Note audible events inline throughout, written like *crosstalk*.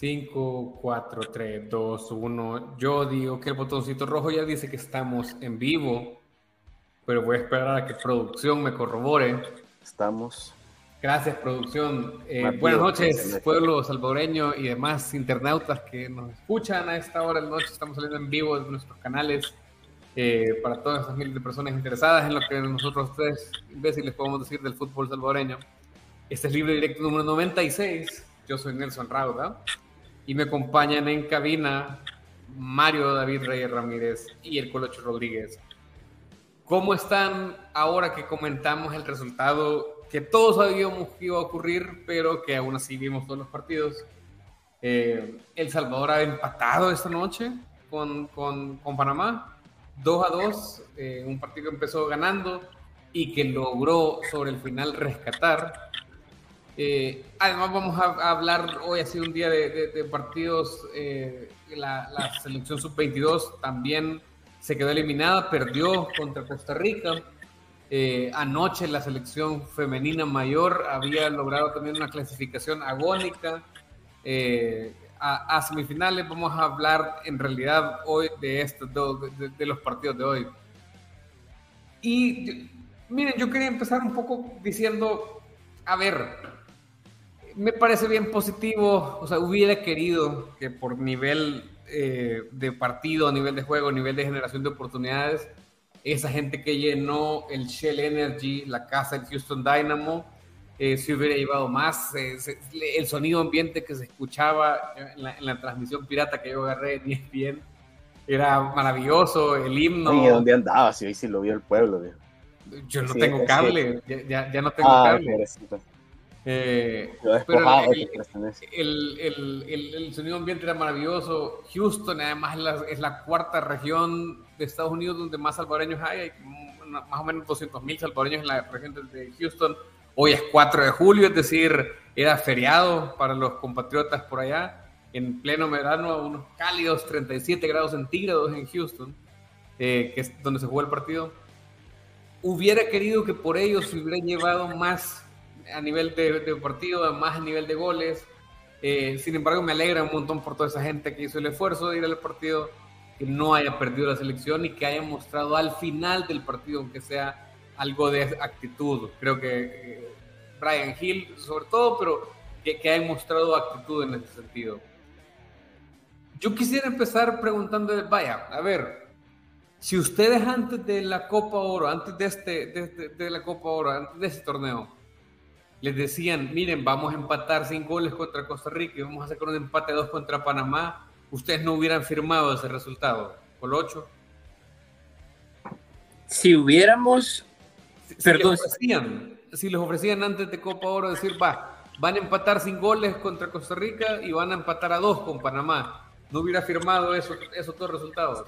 5, 4, 3, 2, 1. Yo digo que el botoncito rojo ya dice que estamos en vivo, pero voy a esperar a que producción me corrobore. Estamos. Gracias, producción. Eh, buenas noches, pueblo salvadoreño y demás internautas que nos escuchan a esta hora de la noche. Estamos saliendo en vivo de nuestros canales eh, para todas esas miles de personas interesadas en lo que nosotros tres imbéciles podemos decir del fútbol salvadoreño. Este es Libre Directo número 96. Yo soy Nelson Rauda y me acompañan en cabina Mario David Reyes Ramírez y el Colocho Rodríguez. ¿Cómo están ahora que comentamos el resultado que todos sabíamos que iba a ocurrir, pero que aún así vimos todos los partidos? Eh, el Salvador ha empatado esta noche con, con, con Panamá, 2 a 2, eh, un partido que empezó ganando y que logró sobre el final rescatar eh, además vamos a, hablar, hoy ha sido un día de, partidos, eh, la, selección sub-22 también se quedó eliminada, perdió contra Costa Rica. Eh, anoche la selección femenina mayor había logrado también una clasificación agónica a, a, semifinales. Vamos a hablar en realidad hoy de, estos de los partidos de hoy. Y miren, yo quería empezar un poco diciendo, a ver, me parece bien positivo. O sea, hubiera querido que por nivel eh, de partido, nivel de juego, nivel de generación de oportunidades, esa gente que llenó el Shell Energy, la casa del Houston Dynamo, eh, se hubiera llevado más. Eh, el sonido ambiente que se escuchaba en la, transmisión pirata que yo agarré ni es bien era maravilloso. El himno. ¿Y dónde andaba? Si hoy sí lo vio el pueblo. Yo no tengo cable, ya, ya, no tengo ah, cable. Eh, pero el, el, el, sonido ambiente era maravilloso. Houston, además, es la, es la, cuarta región de Estados Unidos donde más salvadoreños hay. Hay más o menos 200 mil salvadoreños en la región de Houston. Hoy es 4 de julio, es decir, era feriado para los compatriotas por allá. En pleno verano, unos cálidos 37 grados centígrados en Houston, eh, que es donde se jugó el partido. Hubiera querido que por ellos se hubiera llevado más a nivel de, partido, más a nivel de goles. Eh, sin embargo, me alegra un montón por toda esa gente que hizo el esfuerzo de ir al partido, que no haya perdido la selección y que haya mostrado al final del partido, aunque sea algo de actitud. Creo que eh, Brian Hill, sobre todo, pero que, que haya mostrado actitud en ese sentido. Yo quisiera empezar preguntando, vaya, a ver, si ustedes antes de la Copa Oro, antes de, este, de, de la Copa Oro, antes de ese torneo, les decían, miren, vamos a empatar sin goles contra Costa Rica y vamos a sacar un empate dos contra Panamá, ustedes no hubieran firmado ese resultado, ¿Con 8? Si hubiéramos... Si, Perdón. les ofrecían, si les ofrecían antes de Copa Oro decir, va, van a empatar sin goles contra Costa Rica y van a empatar a dos con Panamá, ¿no hubiera firmado eso, esos dos resultados?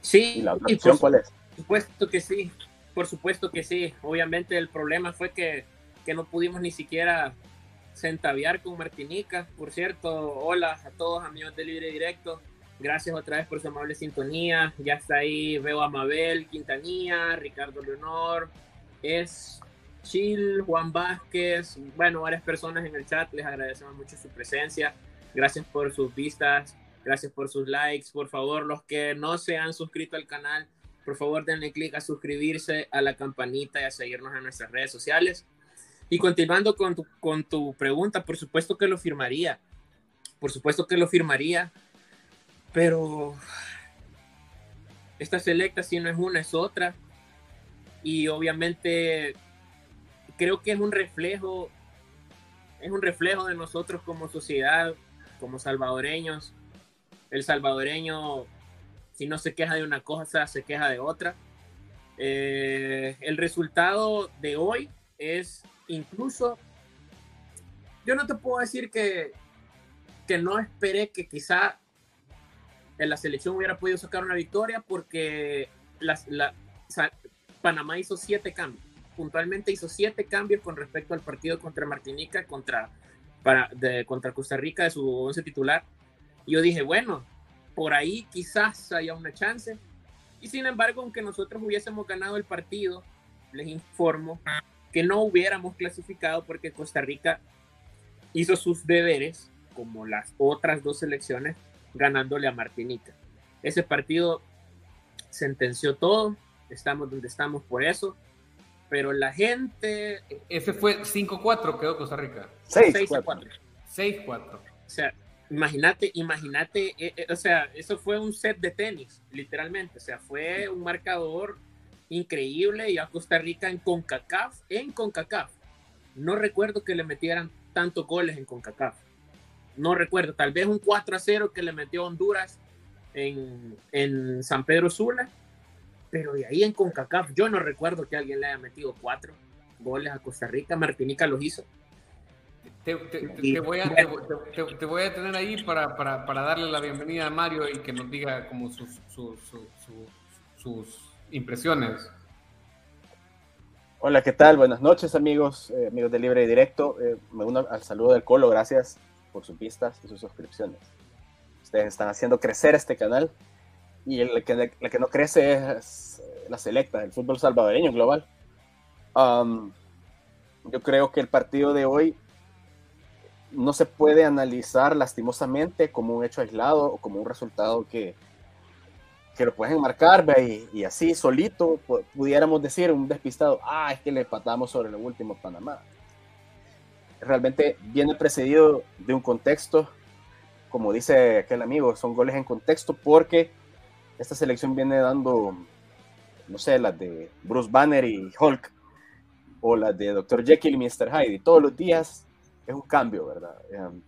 Sí. ¿Y la otra opción cuál es? Supuesto que sí. Por supuesto que sí. Obviamente el problema fue que, que no pudimos ni siquiera centaviar con Martinica. Por cierto, hola a todos amigos de Libre Directo. Gracias otra vez por su amable sintonía. Ya está ahí, veo a Mabel Quintanilla, Ricardo Leonor, es Chil, Juan Vázquez, bueno, varias personas en el chat. Les agradecemos mucho su presencia. Gracias por sus vistas, gracias por sus likes. Por favor, los que no se han suscrito al canal, por favor denle clic a suscribirse, a la campanita y a seguirnos en nuestras redes sociales. Y continuando con tu, con tu pregunta, por supuesto que lo firmaría. Por supuesto que lo firmaría. Pero esta selecta si no es una, es otra. Y obviamente creo que es un reflejo, es un reflejo de nosotros como sociedad, como salvadoreños. El salvadoreño si no se queja de una cosa, se queja de otra. Eh, el resultado de hoy es incluso, yo no te puedo decir que, que no esperé que quizá en la selección hubiera podido sacar una victoria porque Panamá hizo siete cambios, puntualmente hizo siete cambios con respecto al partido contra Martinica, contra, para, de, contra Costa Rica de su once titular. Yo dije, bueno, por ahí quizás haya una chance. Y sin embargo, aunque nosotros hubiésemos ganado el partido, les informo que no hubiéramos clasificado porque Costa Rica hizo sus deberes, como las otras dos selecciones, ganándole a Martinica. Ese partido sentenció todo, estamos donde estamos por eso, pero la gente... Ese fue 5-4, quedó Costa Rica. 6-4. 6-4. O sea, imagínate, imagínate, eh, eh, o sea, eso fue un set de tenis, literalmente, o sea, fue un marcador increíble y a Costa Rica en CONCACAF, en CONCACAF. No recuerdo que le metieran tantos goles en CONCACAF. No recuerdo, tal vez un 4 0 que le metió Honduras en, en San Pedro Sula, pero de ahí en CONCACAF yo no recuerdo que alguien le haya metido cuatro goles a Costa Rica. Martinica los hizo. Te, voy, a, te, voy, a, tener ahí para, para, para, darle la bienvenida a Mario y que nos diga como sus, sus, sus, impresiones. Hola, ¿qué tal? Buenas noches, amigos, eh, amigos de Libre y Directo. Eh, me uno al saludo del Colo, gracias por sus vistas y sus suscripciones. Ustedes están haciendo crecer este canal y el que, la que no crece es la selecta, el fútbol salvadoreño global. Um, yo creo que el partido de hoy no se puede analizar lastimosamente como un hecho aislado o como un resultado que, que lo pueden marcar y, y, así solito pudiéramos decir un despistado, ah, es que le patamos sobre el último Panamá. Realmente viene precedido de un contexto, como dice aquel amigo, son goles en contexto porque esta selección viene dando, no sé, las de Bruce Banner y Hulk, o las de Dr. Jekyll y Mr. Hyde, y todos los días es un cambio, ¿verdad? Em,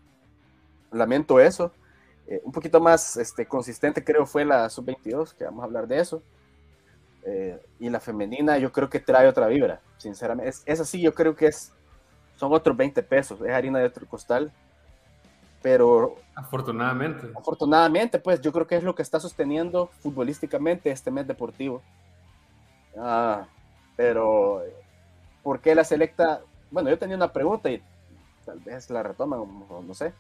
lamento eso. Eh, un poquito más este, consistente creo fue la sub-22, que vamos a hablar de eso. Eh, y la femenina yo creo que trae otra vibra, sinceramente. Es, es, así, yo creo que es, son otros 20 pesos, es harina de otro costal pero afortunadamente. Afortunadamente, pues yo creo que es lo que está sosteniendo futbolísticamente este mes deportivo. Ah, pero, ¿por qué la selecta? Bueno, yo tenía una pregunta y tal vez la retoman, no sé.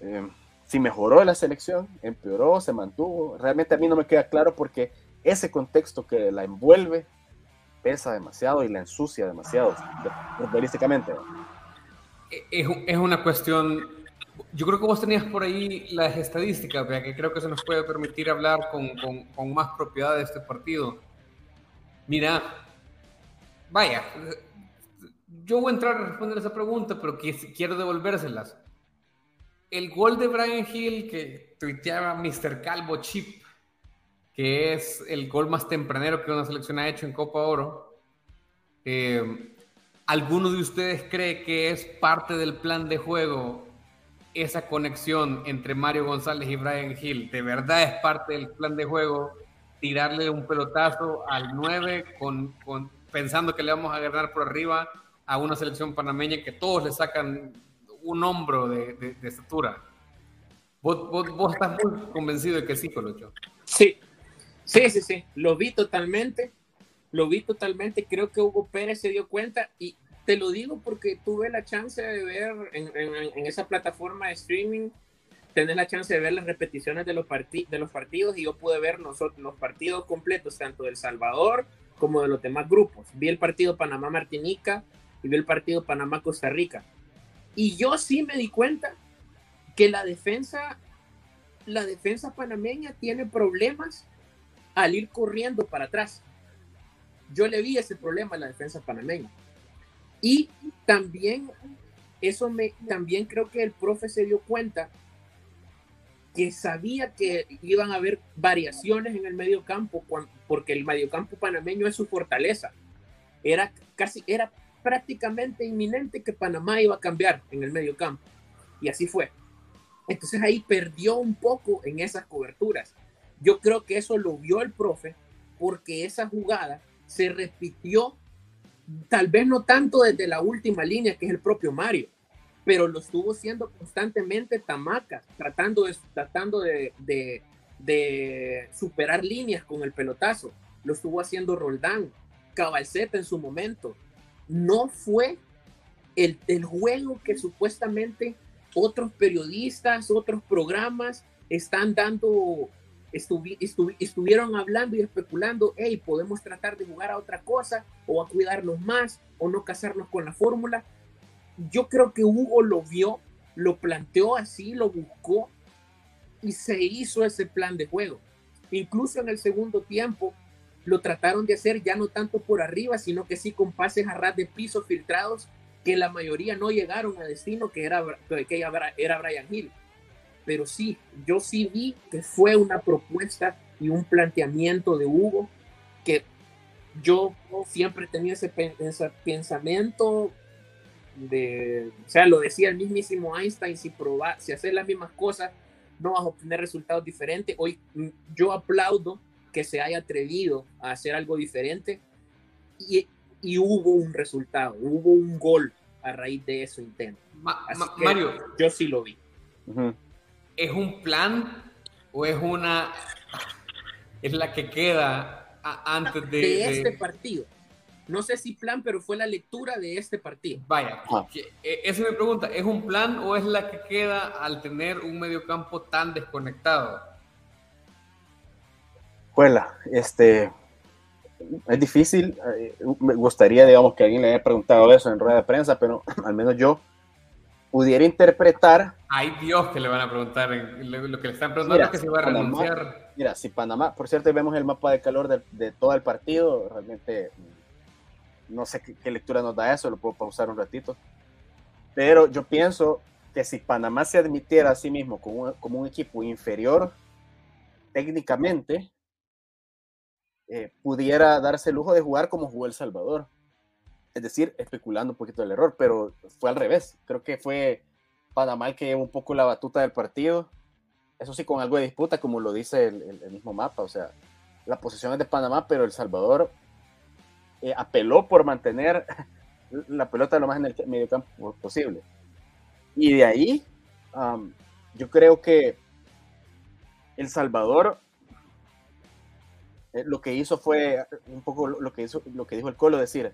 Eh, si mejoró la selección, empeoró, se mantuvo. Realmente a mí no me queda claro porque ese contexto que la envuelve pesa demasiado y la ensucia demasiado futbolísticamente. Es, es una cuestión yo creo que vos tenías por ahí las estadísticas, que creo que se nos puede permitir hablar con, con, con, más propiedad de este partido. Mira, vaya, yo voy a entrar a responder esa pregunta, pero quiero devolvérselas. El gol de Brian Hill que tuiteaba Mr. Calvo Chip, que es el gol más tempranero que una selección ha hecho en Copa Oro, eh, ¿alguno de ustedes cree que es parte del plan de juego esa conexión entre Mario González y Brian Hill de verdad es parte del plan de juego, tirarle un pelotazo al 9 con, pensando que le vamos a ganar por arriba a una selección panameña que todos le sacan un hombro de, estatura. ¿Vos, vos, estás muy convencido de que sí, Colocho. Sí, sí, sí, sí, lo vi totalmente, lo vi totalmente, creo que Hugo Pérez se dio cuenta y te lo digo porque tuve la chance de ver en, esa plataforma de streaming, tener la chance de ver las repeticiones de los, de los partidos y yo pude ver nosotros, los partidos completos, tanto del Salvador como de los demás grupos. Vi el partido Panamá-Martinica y el partido Panamá-Costa Rica. Y yo sí me di cuenta que la defensa, la defensa panameña tiene problemas al ir corriendo para atrás. Yo le vi ese problema a la defensa panameña. Y también, eso me, también creo que el profe se dio cuenta que sabía que iban a haber variaciones en el medio campo, porque el mediocampo panameño es su fortaleza. Era casi, era prácticamente inminente que Panamá iba a cambiar en el medio campo. Y así fue. Entonces ahí perdió un poco en esas coberturas. Yo creo que eso lo vio el profe porque esa jugada se repitió tal vez no tanto desde la última línea, que es el propio Mario, pero lo estuvo haciendo constantemente Tamacas, tratando de, tratando de, de, superar líneas con el pelotazo. Lo estuvo haciendo Roldán, Cabalceta en su momento. No fue el, el juego que supuestamente otros periodistas, otros programas están dando estuvieron hablando y especulando, hey, podemos tratar de jugar a otra cosa o a cuidarnos más o no casarnos con la fórmula. yo creo que Hugo lo vio, lo planteó así, lo buscó y se hizo ese plan de juego. Incluso en el segundo tiempo lo trataron de hacer ya no tanto por arriba, sino que sí con pases a ras de piso filtrados que la mayoría no llegaron a destino, que era, que era Brian Hill. Pero sí, yo sí vi que fue una propuesta y un planteamiento de Hugo que yo siempre tenía ese, pensamiento de, o sea, lo decía el mismísimo Einstein, si probar, si hacer las mismas cosas, no vas a obtener resultados diferentes. Hoy mm, yo aplaudo que se haya atrevido a hacer algo diferente y, y hubo un resultado, hubo un gol a raíz de eso intento. Mario, yo sí lo vi. ¿Es un plan o es una es la que queda antes de, de este partido? No sé si plan, pero fue la lectura de este partido. Vaya, e, esa es mi pregunta. ¿Es un plan o es la que queda al tener un mediocampo tan desconectado? Juela, este, es difícil. Eh, me gustaría, digamos, que alguien le haya preguntado eso en rueda de prensa, pero *clears throat* al menos yo pudiera interpretar. Ay Dios que le van a preguntar. Lo que le están preguntando es que se va a renunciar. Mira, si Panamá, por cierto, vemos el mapa de calor de, de todo el partido, realmente no sé qué, lectura nos da eso, lo puedo pausar un ratito. Pero yo pienso que si Panamá se admitiera a sí mismo como un, equipo inferior técnicamente, eh, pudiera darse el lujo de jugar como jugó El Salvador. Es decir, especulando un poquito el error, pero fue al revés. Creo que fue Panamá el que llevó un poco la batuta del partido. Eso sí, con algo de disputa, como lo dice el, mismo mapa. O sea, la posición es de Panamá, pero El Salvador eh, apeló por mantener *laughs* la pelota lo más en el medio campo posible. Y de ahí, yo creo que El Salvador eh, lo que hizo fue un poco lo que, hizo, lo que dijo el Colo, decir,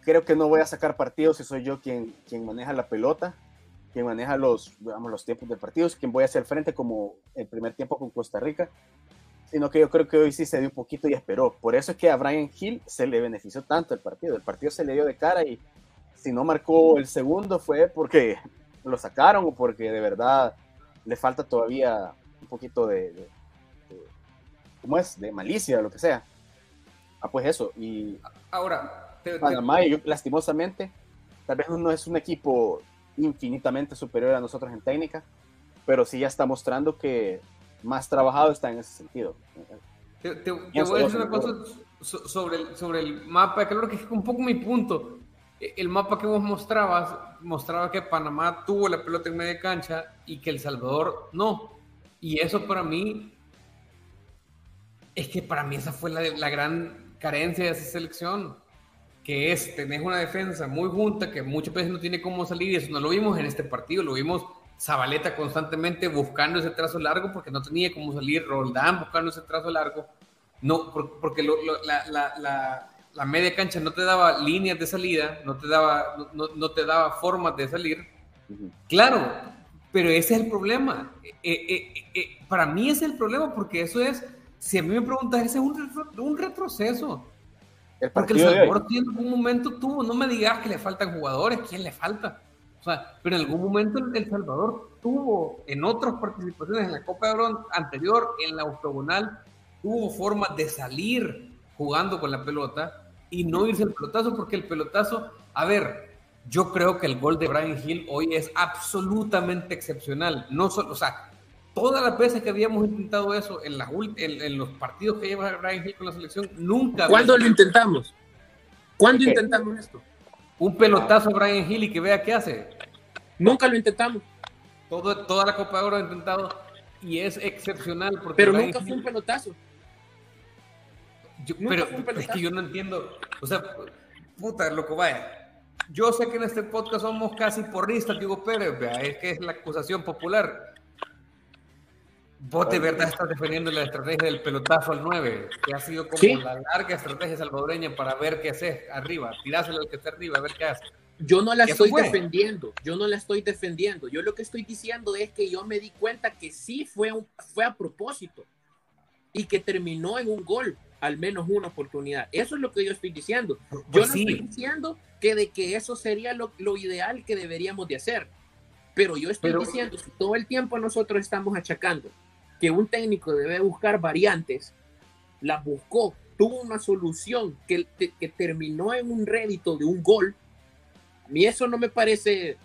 creo que no voy a sacar partidos si soy yo quien, quien maneja la pelota, quien maneja los, los tiempos de partidos, quien voy a hacer frente como el primer tiempo con Costa Rica sino que yo creo que hoy sí se dio un poquito y esperó. Por eso es que a Brian Hill se le benefició tanto el partido. El partido se le dio de cara y si no marcó el segundo fue porque lo sacaron o porque de verdad le falta todavía un poquito de, ¿cómo es? De malicia o lo que sea. Ah, pues eso. Y ahora, Panamá, lastimosamente, tal vez no es un equipo infinitamente superior a nosotros en técnica, pero sí ya está mostrando que más trabajado está en ese sentido. Te, voy a decir una cosa sobre el, sobre el mapa, creo que es un poco mi punto. E, el mapa que vos mostrabas mostraba que Panamá tuvo la pelota en media cancha y que El Salvador no. Y eso para mí, es que para mí esa fue la, la gran carencia de esa selección, que es, tenés una defensa muy junta que muchas veces no tiene cómo salir y eso no lo vimos en este partido, lo vimos Zabaleta constantemente buscando ese trazo largo porque no tenía cómo salir, Roldán buscando ese trazo largo, no, porque la, media cancha no te daba líneas de salida, no te daba, no, te daba formas de salir. Claro, pero ese es el problema. Eh, eh, eh, para mí ese es el problema porque eso es, si a mí me preguntas, ese es un, retroceso. porque el Salvador en algún momento tuvo, no me digas que le faltan jugadores, ¿quién le falta? O sea, pero en algún momento El Salvador tuvo, en otras participaciones, en la Copa de Oro anterior, en la octogonal, tuvo formas de salir jugando con la pelota y no irse al pelotazo, porque el pelotazo, a ver, yo creo que el gol de Brian Hill hoy es absolutamente excepcional. No solo, o sea, todas las veces que habíamos intentado eso en, las, en, los partidos que lleva Brian Hill con la selección, nunca. ¿Cuándo lo intentamos? ¿Cuándo intentamos esto? un pelotazo a Brian Hill y que vea qué hace. Nunca lo intentamos. Todo, toda la Copa de Oro ha intentado y es excepcional. Porque pero nunca fue un pelotazo. pero es que yo no entiendo. O sea, puta, loco, vaya. Yo sé que en este podcast somos casi porristas, Diego Pérez, vea, es que es la acusación popular. Vos de verdad estás defendiendo la estrategia del pelotazo al 9, que ha sido como la larga estrategia salvadoreña para ver qué haces arriba, tiráselo al que está arriba, a ver qué hace. Yo no la estoy defendiendo, yo no la estoy defendiendo. Yo lo que estoy diciendo es que yo me di cuenta que sí fue, un, fue a propósito y que terminó en un gol. al menos una oportunidad. Eso es lo que yo estoy diciendo. Yo pues no estoy diciendo que de que eso sería lo, ideal que deberíamos de hacer. Pero yo estoy diciendo, si todo el tiempo nosotros estamos achacando que un técnico debe buscar variantes, las buscó, tuvo una solución que, terminó en un rédito de un gol, a mí eso no me parece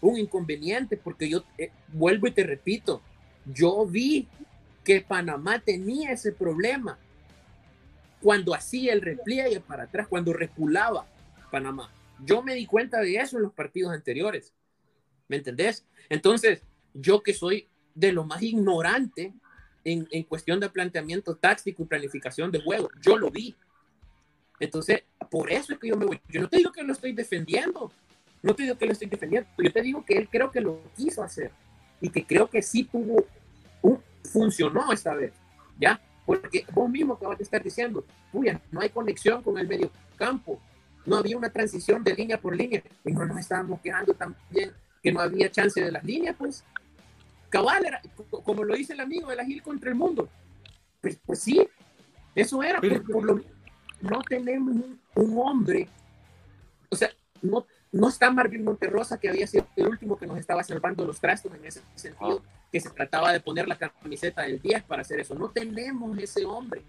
un inconveniente, porque yo eh, vuelvo y te repito, yo vi que Panamá tenía ese problema cuando hacía el repliegue para atrás, cuando reculaba Panamá. Yo me di cuenta de eso en los partidos anteriores. ¿Me entendés? Entonces, yo que soy de lo más ignorante en, en, cuestión de planteamiento táctico y planificación de juego, yo lo vi. Entonces, por eso es que yo me voy. Yo no te digo que lo estoy defendiendo, no te digo que lo estoy defendiendo, yo te digo que él creo que lo quiso hacer y que creo que sí tuvo, un, funcionó esta vez, ¿ya? Porque vos mismo acabas de estar diciendo, puya, no hay conexión con el medio campo, no había una transición de línea por línea, y no nos estábamos quejando también que no había chance de las líneas, pues. Cabal era, como lo dice el amigo de la Gil contra el mundo. Pues, pues sí, eso era, por, lo no tenemos un, un hombre, o sea, no, no está Marvin Monterrosa, que había sido el último que nos estaba salvando los trastos en ese sentido, que se trataba de poner la camiseta del 10 para hacer eso. No tenemos ese hombre.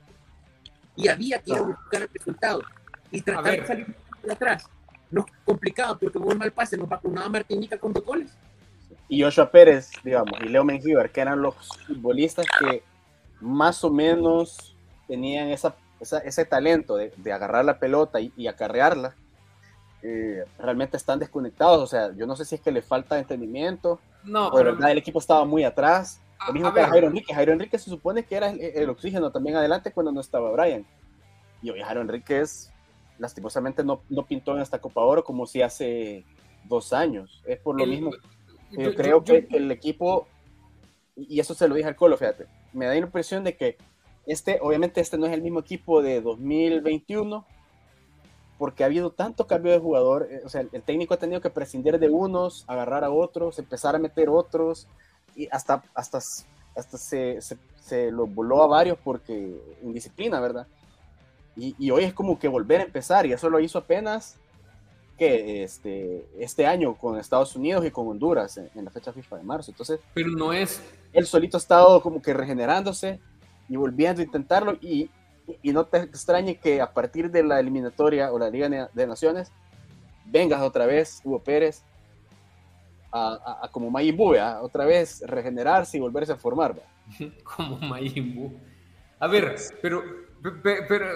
Y había que ir a buscar el resultado. Y tratar de salir de atrás. No es complicado, porque con un mal pase nos vacunaba Martinica con dos goles. Y Joshua Pérez, digamos, y Leo Mengíbar, que eran los futbolistas que más o menos tenían esa, ese talento de, agarrar la pelota y, y acarrearla eh, realmente están desconectados. O sea, yo no sé si es que le falta entendimiento. No, o de verdad el equipo estaba muy atrás. Lo mismo que Jairo Enrique. Jairo Enrique se supone que era el, oxígeno también adelante cuando no estaba Brian. Y hoy Jairo Enríquez lastimosamente no, no pintó en esta Copa Oro como si hace dos años. Es por lo mismo. Yo, creo que el equipo, y eso se lo dije al Colo, fíjate, me da la impresión de que este, obviamente este no es el mismo equipo de 2021, porque ha habido tanto cambio de jugador, eh, o sea, el técnico ha tenido que prescindir de unos, agarrar a otros, empezar a meter otros, y hasta, hasta, hasta se, se, se lo voló a varios porque indisciplina, ¿verdad? Y, y, hoy es como que volver a empezar, y eso lo hizo apenas que este, este año con Estados Unidos y con Honduras en, en, la fecha FIFA de marzo. Entonces, pero no es. Él solito ha estado como que regenerándose y volviendo a intentarlo, y, y no te extrañe que a partir de la eliminatoria o la Liga de Naciones vengas otra vez, Hugo Pérez, a, como Majin otra vez regenerarse y volverse a formar. *laughs* como Majin A ver, pero, pero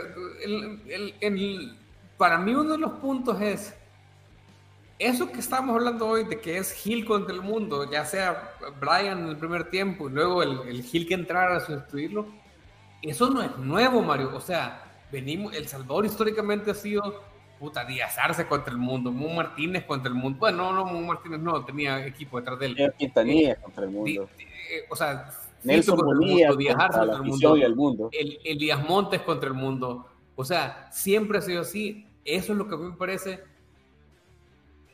el, para mí uno de los puntos es eso que estamos hablando hoy de que es Gil contra el mundo, ya sea Brian en el primer tiempo y luego el, el Gil que entrara a sustituirlo eso no es nuevo, Mario. O sea, venimos, El Salvador históricamente ha sido puta Díaz Arce contra el mundo, Mu Martínez contra el mundo. Bueno, no, no, Martínez no, tenía equipo detrás de él. Quintanilla eh, contra el mundo. Eh, o sea, Nelson Bonilla Díaz Arce contra el mundo, el mundo. El, el Díaz Montes contra el mundo. O sea, siempre ha sido así. Eso es lo que a mí me parece.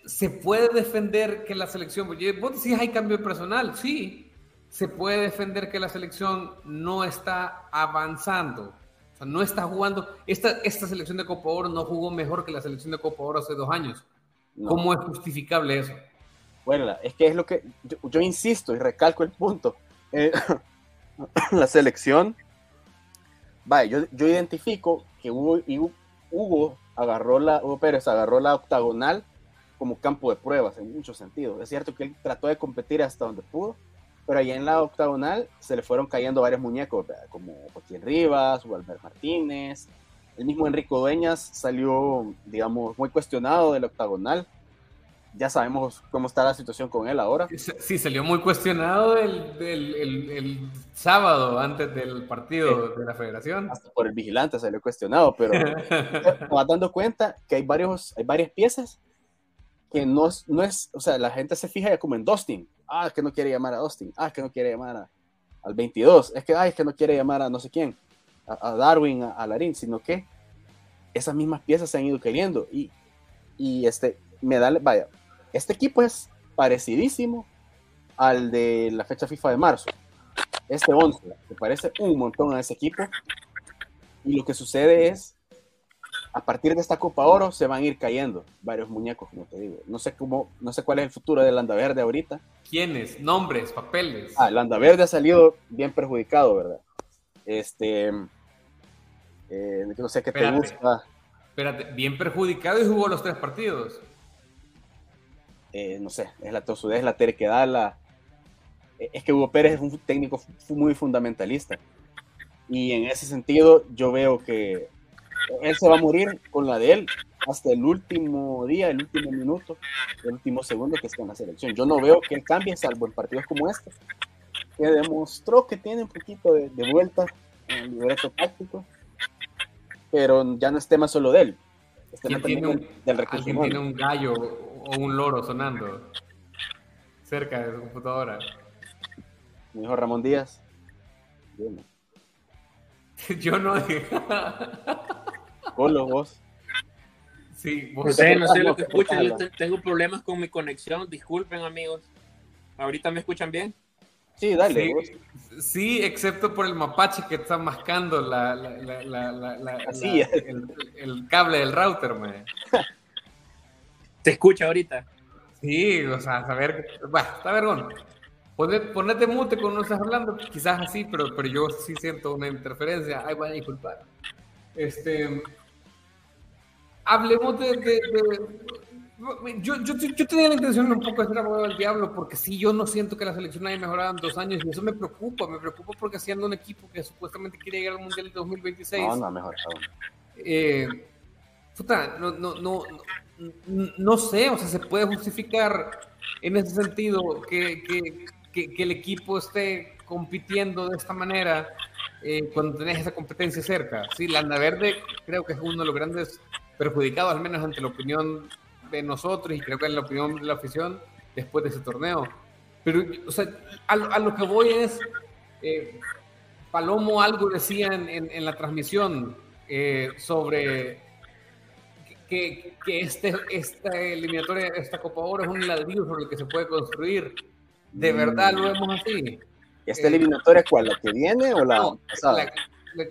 Se puede defender que la selección. Vos decís hay cambio personal, sí, se puede defender que la selección no está avanzando. O sea, no está jugando. Esta, esta selección de Copa Oro no jugó mejor que la selección de Copa Oro hace dos años. ¿Cómo es justificable eso? Bueno, es que es lo que yo, insisto y recalco el punto. Eh, *laughs* la selección, vaya, yo, yo identifico que Hugo, Hugo, agarró la, Hugo Pérez agarró la octagonal como campo de pruebas en muchos sentidos. Es cierto que él trató de competir hasta donde pudo, pero ahí en la octagonal se le fueron cayendo varios muñecos, como Joaquín Rivas, Walter Martínez, el mismo Enrico Dueñas salió, digamos, muy cuestionado del octagonal. Ya sabemos cómo está la situación con él ahora. Sí, salió muy cuestionado el, el, el, sábado antes del partido de la federación. Hasta por el vigilante salió cuestionado, pero *laughs* va dando cuenta que hay, varios, hay varias piezas que no es, no es, o sea, la gente se fija ya como en Dustin. Ah, que no quiere llamar a Dustin. Ah, que no quiere llamar a, al 22. Es que, ay, es que no quiere llamar a no sé quién. A, Darwin, a, Larín, sino que esas mismas piezas se han ido queriendo. Y, y este, me da, vaya, este equipo es parecidísimo al de la fecha FIFA de marzo. Este 11, que parece un montón a ese equipo. Y lo que sucede es, a partir de esta Copa Oro se van a ir cayendo varios muñecos, como te digo. No sé cómo, no sé cuál es el futuro del Verde ahorita. ¿Quiénes? Nombres, papeles. Ah, el Verde ha salido bien perjudicado, ¿verdad? Este, eh, no sé qué te gusta. Espérate, bien perjudicado y jugó los tres partidos. Eh, no sé, es la tosudez, la terquedad, la... Eh, es que Hugo Pérez es un técnico muy fundamentalista. Y en ese sentido yo veo que él se va a morir con la de él hasta el último día, el último minuto, el último segundo que esté en la selección. Yo no veo que él cambie, salvo en partidos como este, que demostró que tiene un poquito de, vuelta en el libreto táctico, pero ya no es tema solo de él. tiene un, del tiene un gallo o un loro sonando cerca de su computadora? Mi hijo Ramón Díaz. *laughs* Yo no. *laughs* Vos. Sí, vos. No sé, no sé lo que escuchan. Yo tengo problemas con mi conexión. Disculpen, amigos. ¿Ahorita me escuchan bien? Sí, dale. Sí, excepto por el mapache que está mascando la, la, la, la el, el, cable del router, man. ¿Te escucha ahorita? Sí, o sea, a ver, bueno, está vergón. Ponete mute cuando no estás hablando, quizás así, pero, pero yo sí siento una interferencia. Ay, voy a disculpar. Este, hablemos de... yo, yo, yo, tenía la intención un poco de ser abogado del diablo, porque sí, yo no siento que la selección haya mejorado en dos años, y eso me preocupa, me preocupa porque siendo un equipo que supuestamente quiere llegar al Mundial de 2026... No, no, mejor. Eh, puta, no, no, no, no, sé, o sea, se puede justificar en ese sentido que, que, que, el equipo esté compitiendo de esta manera eh, cuando tenés esa competencia cerca. Sí, Landa Verde creo que es uno de los grandes perjudicados, al menos ante la opinión de nosotros y creo que en la opinión de la afición después de ese torneo. Pero, o sea, a, lo que voy es, eh, Palomo algo decía en, en, la transmisión eh, sobre que, que, este, esta eliminatoria, esta Copa Oro es un ladrillo sobre el que se puede construir ¿De verdad lo vemos así? ¿Esta eliminatoria cuál? ¿La que viene o la pasada?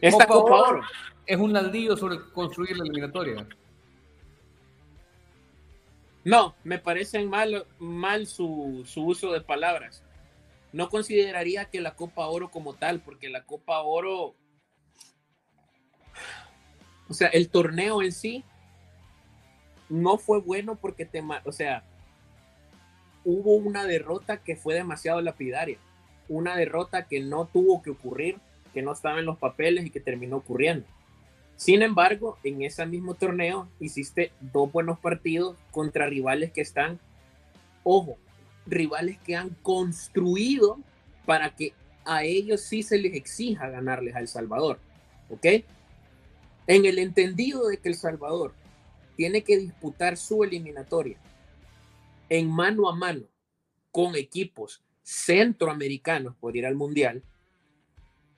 Esta Copa Oro es un ladrillo sobre construir la eliminatoria. No, me parecen mal, mal su, su, uso de palabras. No consideraría que la Copa Oro como tal, porque la Copa Oro, o sea, el torneo en sí no fue bueno porque te, o sea, hubo una derrota que fue demasiado lapidaria, una derrota que no tuvo que ocurrir, que no estaba en los papeles y que terminó ocurriendo. Sin embargo, en ese mismo torneo hiciste dos buenos partidos contra rivales que están, ojo, rivales que han construido para que a ellos sí se les exija ganarles a El Salvador. ¿Ok? En el entendido de que El Salvador tiene que disputar su eliminatoria en mano a mano con equipos centroamericanos por ir al mundial,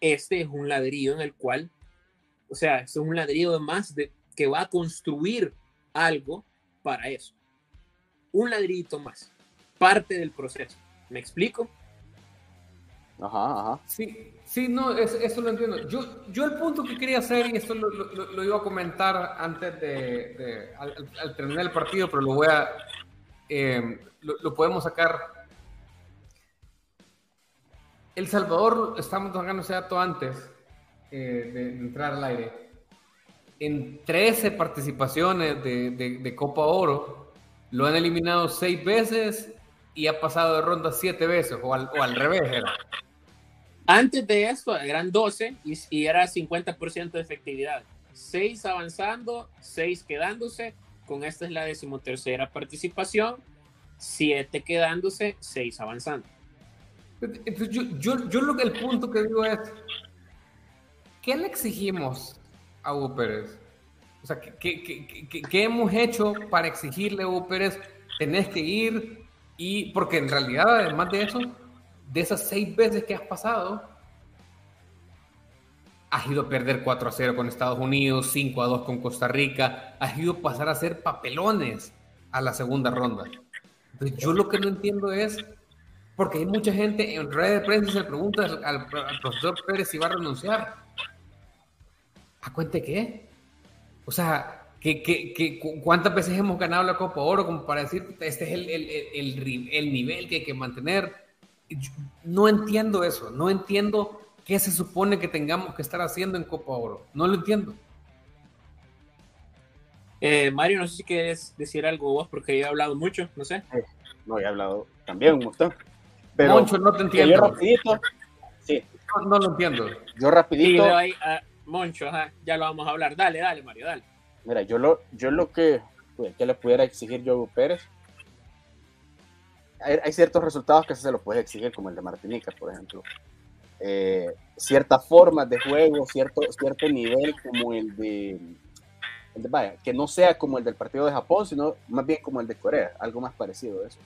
este es un ladrillo en el cual, o sea, es un ladrillo más de que va a construir algo para eso. Un ladrillito más, parte del proceso. ¿Me explico? Ajá, ajá. Sí, sí, no, eso, lo entiendo. Yo, yo el punto que quería hacer, y esto lo, iba a comentar antes de, al, terminar el partido, pero lo voy a, eh, lo, podemos sacar. El Salvador, estamos tocando ese dato antes eh, de, entrar al aire. En 13 participaciones de, Copa Oro, lo han eliminado 6 veces y ha pasado de ronda 7 veces, o al, revés era. Antes de esto eran 12 y, y era 50% de efectividad. 6 avanzando, 6 quedándose con esta es la decimotercera participación, siete quedándose, seis avanzando. Entonces yo, yo, yo lo que el punto que digo es, ¿qué le exigimos a Hugo Pérez? O sea, ¿qué, hemos hecho para exigirle a Hugo Pérez? Tenés que ir y, porque en realidad, además de eso, de esas seis veces que has pasado, has ido a perder 4 a 0 con Estados Unidos, 5 a 2 con Costa Rica, has ido a pasar a hacer papelones a la segunda ronda. Entonces, yo lo que no entiendo es, porque hay mucha gente en redes de prensa se pregunta al, profesor Pérez si va a renunciar. ¿A cuenta qué? O sea, ¿que, cuántas veces hemos ganado la Copa Oro como para decir, este es el, el, el, el nivel que hay que mantener? no entiendo eso, no entiendo qué se supone que tengamos que estar haciendo en Copa Oro, no lo entiendo. Eh, Mario, no sé si quieres decir algo vos, porque he hablado mucho, no sé. Eh, no, he hablado también un montón. Pero Moncho, no te entiendo. Yo rapidito, sí. No, lo entiendo. Yo rapidito. Moncho, ya lo vamos a hablar. Dale, dale, Mario, dale. Mira, yo lo, yo lo que, pues, que le pudiera exigir yo a Hugo Pérez, hay, ciertos resultados que se los puede exigir, como el de Martinica, por ejemplo. Eh, ciertas formas de juego, cierto, cierto nivel como el de, vaya, que no sea como el del partido de Japón, sino más bien como el de Corea, algo más parecido a eso.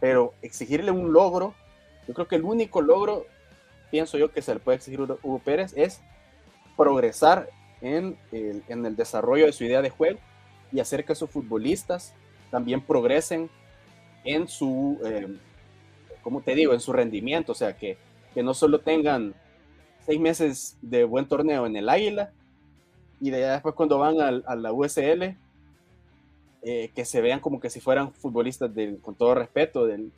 Pero exigirle un logro, yo creo que el único logro, pienso yo, que se le puede exigir a Hugo Pérez es progresar en el, en el desarrollo de su idea de juego y hacer que sus futbolistas también progresen en su, eh, como te digo, en su rendimiento, o sea, que, que no solo tengan seis meses de buen torneo en el Águila y de después cuando van a la USL, eh, que se vean como que si fueran futbolistas del, con todo respeto del,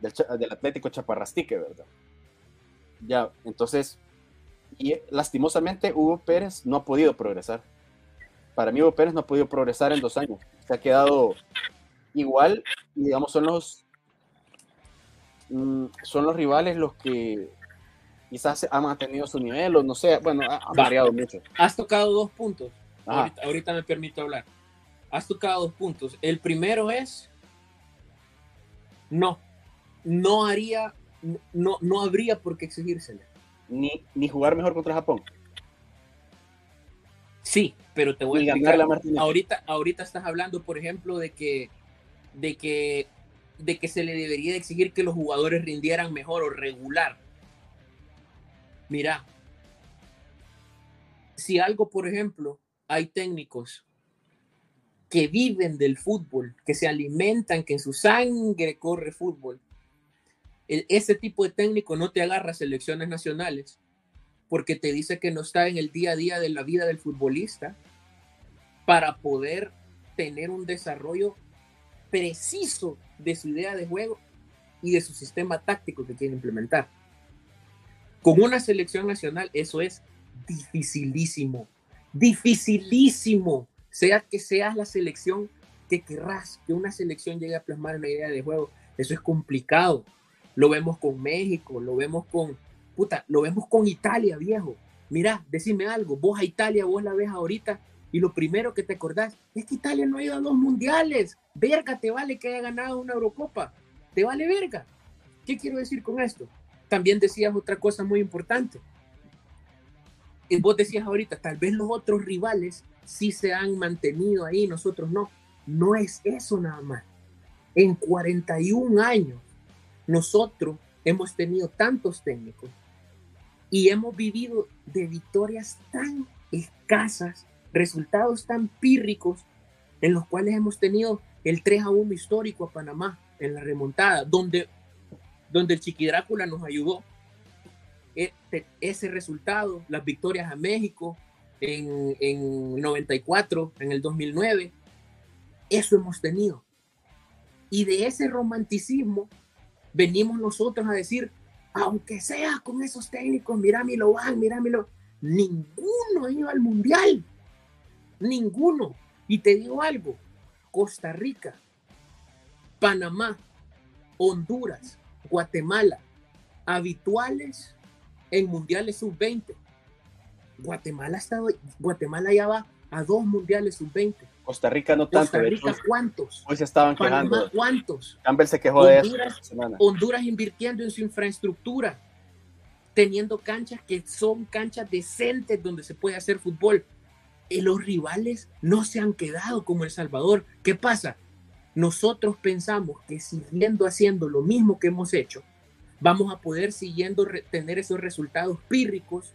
del, del Atlético Chaparrastique, ¿verdad? Ya, entonces, y lastimosamente Hugo Pérez no ha podido progresar. Para mí Hugo Pérez no ha podido progresar en dos años. Se ha quedado igual y digamos son los mm, son los rivales los que quizás han mantenido su nivel o no sé, bueno, ha, variado mucho. Has tocado dos puntos. Ahorita, me permito hablar. Has tocado dos puntos. El primero es no, no haría, no, no habría por qué exigírsele ni, jugar mejor contra Japón. Sí, pero te voy a explicar. ahorita, ahorita estás hablando, por ejemplo, de que, de que, de que se le debería exigir que los jugadores rindieran mejor o regular. Mira, si algo, por ejemplo, hay técnicos que viven del fútbol, que se alimentan, que en su sangre corre fútbol, ese tipo de técnico no te agarra selecciones nacionales porque te dice que no está en el día a día de la vida del futbolista para poder tener un desarrollo preciso de su idea de juego y de su sistema táctico que quiere implementar. Con una selección nacional eso es dificilísimo, dificilísimo, sea que seas la selección que querrás, que una selección llegue a plasmar una idea de juego, eso es complicado lo vemos con México, lo vemos con, puta, lo vemos con Italia, viejo. Mira, decime algo, vos a Italia, vos la ves ahorita y lo primero que te acordás es que Italia no ha ido a dos mundiales. Verga, te vale que haya ganado una Eurocopa. Te vale verga. ¿Qué quiero decir con esto? También decías otra cosa muy importante. Y vos decías ahorita, tal vez los otros rivales sí se han mantenido ahí, nosotros no. No es eso nada más. En 41 años nosotros hemos tenido tantos técnicos y hemos vivido de victorias tan escasas, resultados tan pírricos, en los cuales hemos tenido el 3 a 1 histórico a Panamá en la remontada, donde, donde el Chiqui Drácula nos ayudó. E, ese resultado, las victorias a México en, en 94, en el 2009, eso hemos tenido. Y de ese romanticismo venimos nosotros a decir, aunque sea con esos técnicos, mira lo van, mira lo. Ninguno iba al mundial. Ninguno. Y te digo algo, Costa Rica, Panamá, Honduras, Guatemala, habituales en mundiales sub-20. Guatemala, Guatemala ya va a dos mundiales sub-20. Costa Rica no tanto. Costa Rica, ¿cuántos? Hoy se estaban quejando. ¿Cuántos? Campbell se quejó de eso. Honduras invirtiendo en su infraestructura, teniendo canchas que son canchas decentes donde se puede hacer fútbol. Y los rivales no se han quedado como El Salvador. ¿Qué pasa? Nosotros pensamos que siguiendo haciendo lo mismo que hemos hecho, vamos a poder siguiendo tener esos resultados pírricos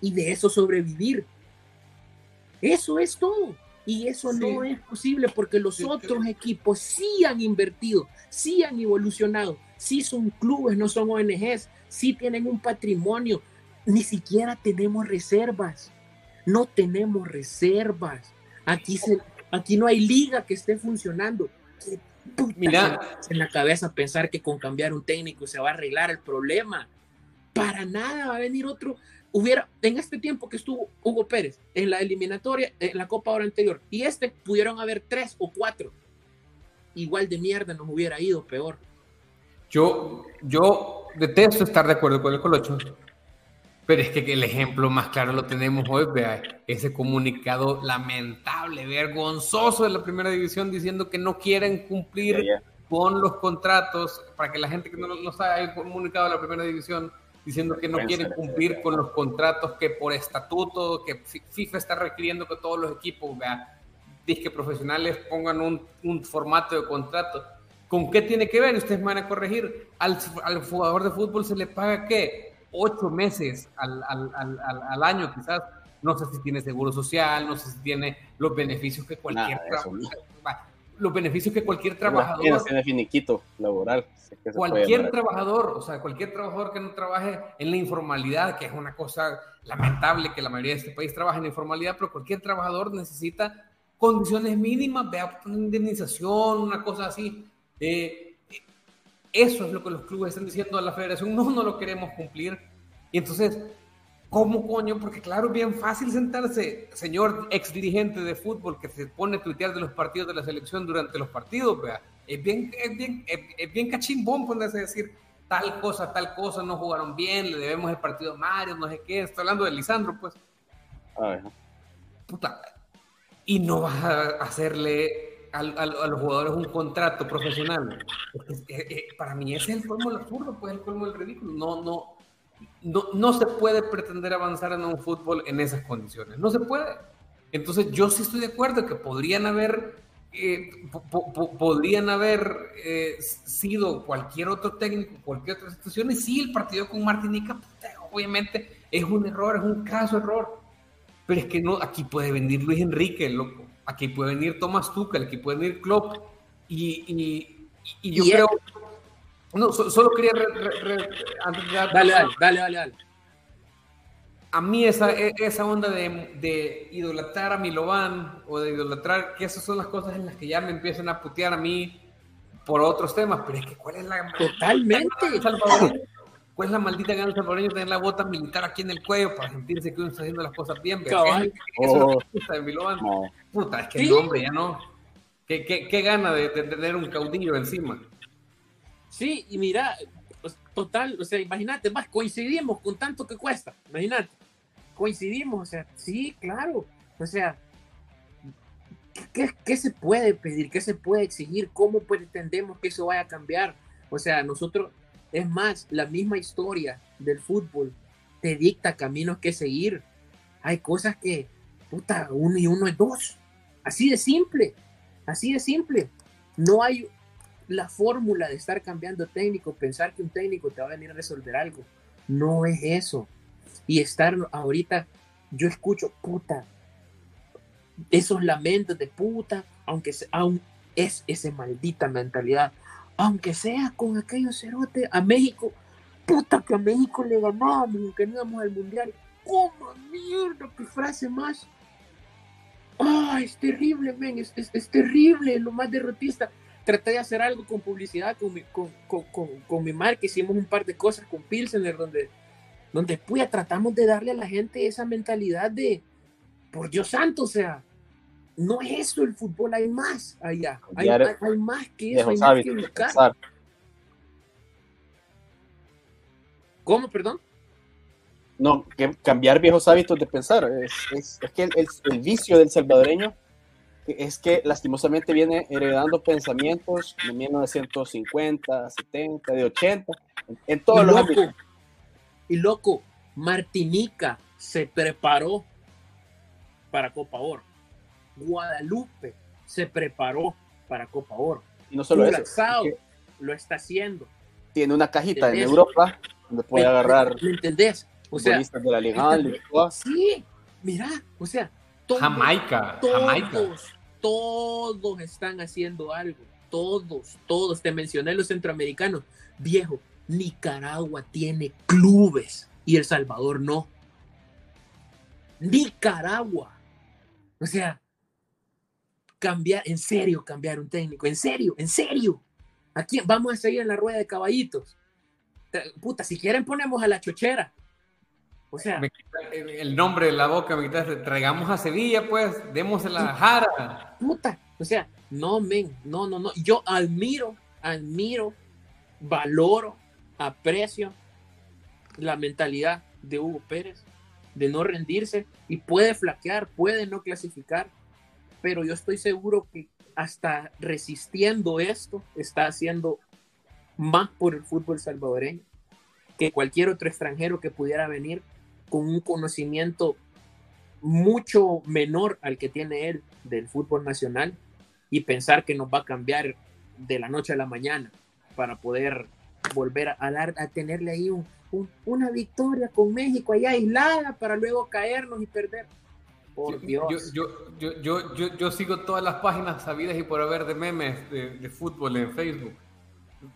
y de eso sobrevivir. Eso es todo. Y eso no es posible porque los otros equipos sí han invertido, sí han evolucionado, sí son clubes, no son ONGs, sí tienen un patrimonio, ni siquiera tenemos reservas. No tenemos reservas. Aquí, se, aquí no hay liga que esté funcionando. Mira, en la cabeza pensar que con cambiar un técnico se va a arreglar el problema. Para nada va a venir otro. Hubiera, en este tiempo que estuvo Hugo Pérez en la eliminatoria, en la Copa ahora anterior, y este pudieron haber tres o cuatro. Igual de mierda nos hubiera ido peor. Yo, yo detesto estar de acuerdo con el Colocho, pero es que el ejemplo más claro lo tenemos hoy, vea, ese comunicado lamentable, vergonzoso de la primera división diciendo que no quieren cumplir con los contratos, para que la gente que no lo sabe, hay un comunicado de la primera división diciendo que no quieren cumplir con los contratos que por estatuto, que FIFA está requiriendo que todos los equipos, vea, disque profesionales pongan un, un formato de contrato ¿Con qué tiene que ver? Ustedes van a corregir. Al, al jugador de fútbol se le paga qué? Ocho meses al, al, al, año quizás. No sé si tiene seguro social, no sé si tiene los beneficios que cualquier los beneficios que cualquier trabajador tiene finiquito laboral. cualquier trabajador, o sea, cualquier trabajador que no trabaje en la informalidad, que es una cosa lamentable que la mayoría de este país trabaja en la informalidad, pero cualquier trabajador necesita condiciones mínimas, vea una indemnización, una cosa así. Eh, eso es lo que los clubes están diciendo a la federación, no, no lo queremos cumplir. Y entonces, ¿cómo coño? Porque claro, es bien fácil sentarse, señor ex dirigente de fútbol que se pone a tuitear de los partidos de la selección durante los partidos, vea. Es bien, es bien, es, bien cachimbón ponerse a decir tal cosa, tal cosa, no jugaron bien, le debemos el partido a Mario, no sé qué. Estoy hablando de Lisandro, pues. Puta. Y no vas a hacerle a, los jugadores un contrato profesional. para mí ese es el colmo del absurdo, pues el colmo del ridículo. No, no, no, no se puede pretender avanzar en un fútbol en esas condiciones. No se puede. Entonces yo sí estoy de acuerdo que podrían haber, eh, podrían haber eh, sido cualquier otro técnico, cualquier otra situación. Y sí, el partido con Martinica, obviamente es un error, es un caso error. Pero es que no, aquí puede venir Luis Enrique, loco aquí puede venir Thomas Tuchel, aquí puede venir Klopp, y, y, yo creo... No, solo quería... dale, dale, dale, dale, A mí esa, e, esa onda de, de, idolatrar a Milovan o de idolatrar, que esas son las cosas en las que ya me empiezan a putear a mí por otros temas, pero es que ¿cuál es la... Totalmente. ¿Cuál es la maldita gana salvadoreño tener la bota militar aquí en el cuello para sentirse que uno está haciendo las cosas bien? Eso es de Milovan. Puta, es que el hombre ya no. ¿Qué, qué, qué gana de, tener un caudillo encima? Sí, y mira, pues, total, o sea, imagínate, más coincidimos con tanto que cuesta, imagínate, coincidimos, o sea, sí, claro, o sea, ¿qué, ¿qué, se puede pedir? ¿Qué se puede exigir? ¿Cómo pretendemos que eso vaya a cambiar? O sea, nosotros, es más, la misma historia del fútbol te dicta caminos que seguir. Hay cosas que, puta, uno y uno es dos. Así de simple, así de simple. No hay la fórmula de estar cambiando técnico, pensar que un técnico te va a venir a resolver algo. No es eso. Y estar ahorita, yo escucho, puta, esos lamentos de puta, aunque aún es esa maldita mentalidad, aunque sea con aquellos cerotes a México, puta que a México le ganábamos, aunque no íbamos al mundial. ¿Cómo mierda? ¿Qué frase más? ¡Ay, es terrible, men! Es, es, terrible, lo más derrotista. Traté de hacer algo con publicidad, con mi, con, con, con, mi marca. Hicimos un par de cosas con Pilsener, donde, donde pues, tratamos de darle a la gente esa mentalidad de, por Dios santo, o sea, no es eso el fútbol, hay más allá. Hay, más que eso, hay más que buscar. ¿Cómo, perdón? No, que cambiar viejos hábitos de pensar. Es, es, que el, vicio del salvadoreño es que lastimosamente viene heredando pensamientos de 1950, 70, de 80, en, todos los ámbitos. Y loco, Martinica se preparó para Copa Oro. Guadalupe se preparó para Copa Oro. Y no solo eso. lo está haciendo. Tiene una cajita en Europa donde puede agarrar. ¿Me entendés? O sea, de la Liga Sí, mira, o sea, Jamaica, todos, todos están haciendo algo. Todos, todos. Te mencioné los centroamericanos. Viejo, Nicaragua tiene clubes y El Salvador no. Nicaragua. O sea, cambiar, en serio, cambiar un técnico, en serio, en serio. Aquí vamos a seguir en la rueda de caballitos. Puta, si quieren ponemos a la chochera. O sea, el nombre de la boca, me quitaste. Traigamos a Sevilla, pues, demos la jara. Puta, o sea, no, men, no, no, no. Yo admiro, admiro, valoro, aprecio la mentalidad de Hugo Pérez de no rendirse y puede flaquear, puede no clasificar, pero yo estoy seguro que hasta resistiendo esto está haciendo más por el fútbol salvadoreño que cualquier otro extranjero que pudiera venir con un conocimiento mucho menor al que tiene él del fútbol nacional y pensar que nos va a cambiar de la noche a la mañana para poder volver a, dar, a tenerle ahí una victoria con México allá aislada para luego caernos y perder. Por Dios. Yo, yo, yo, yo, sigo todas las páginas sabidas y por haber de memes de, fútbol en Facebook.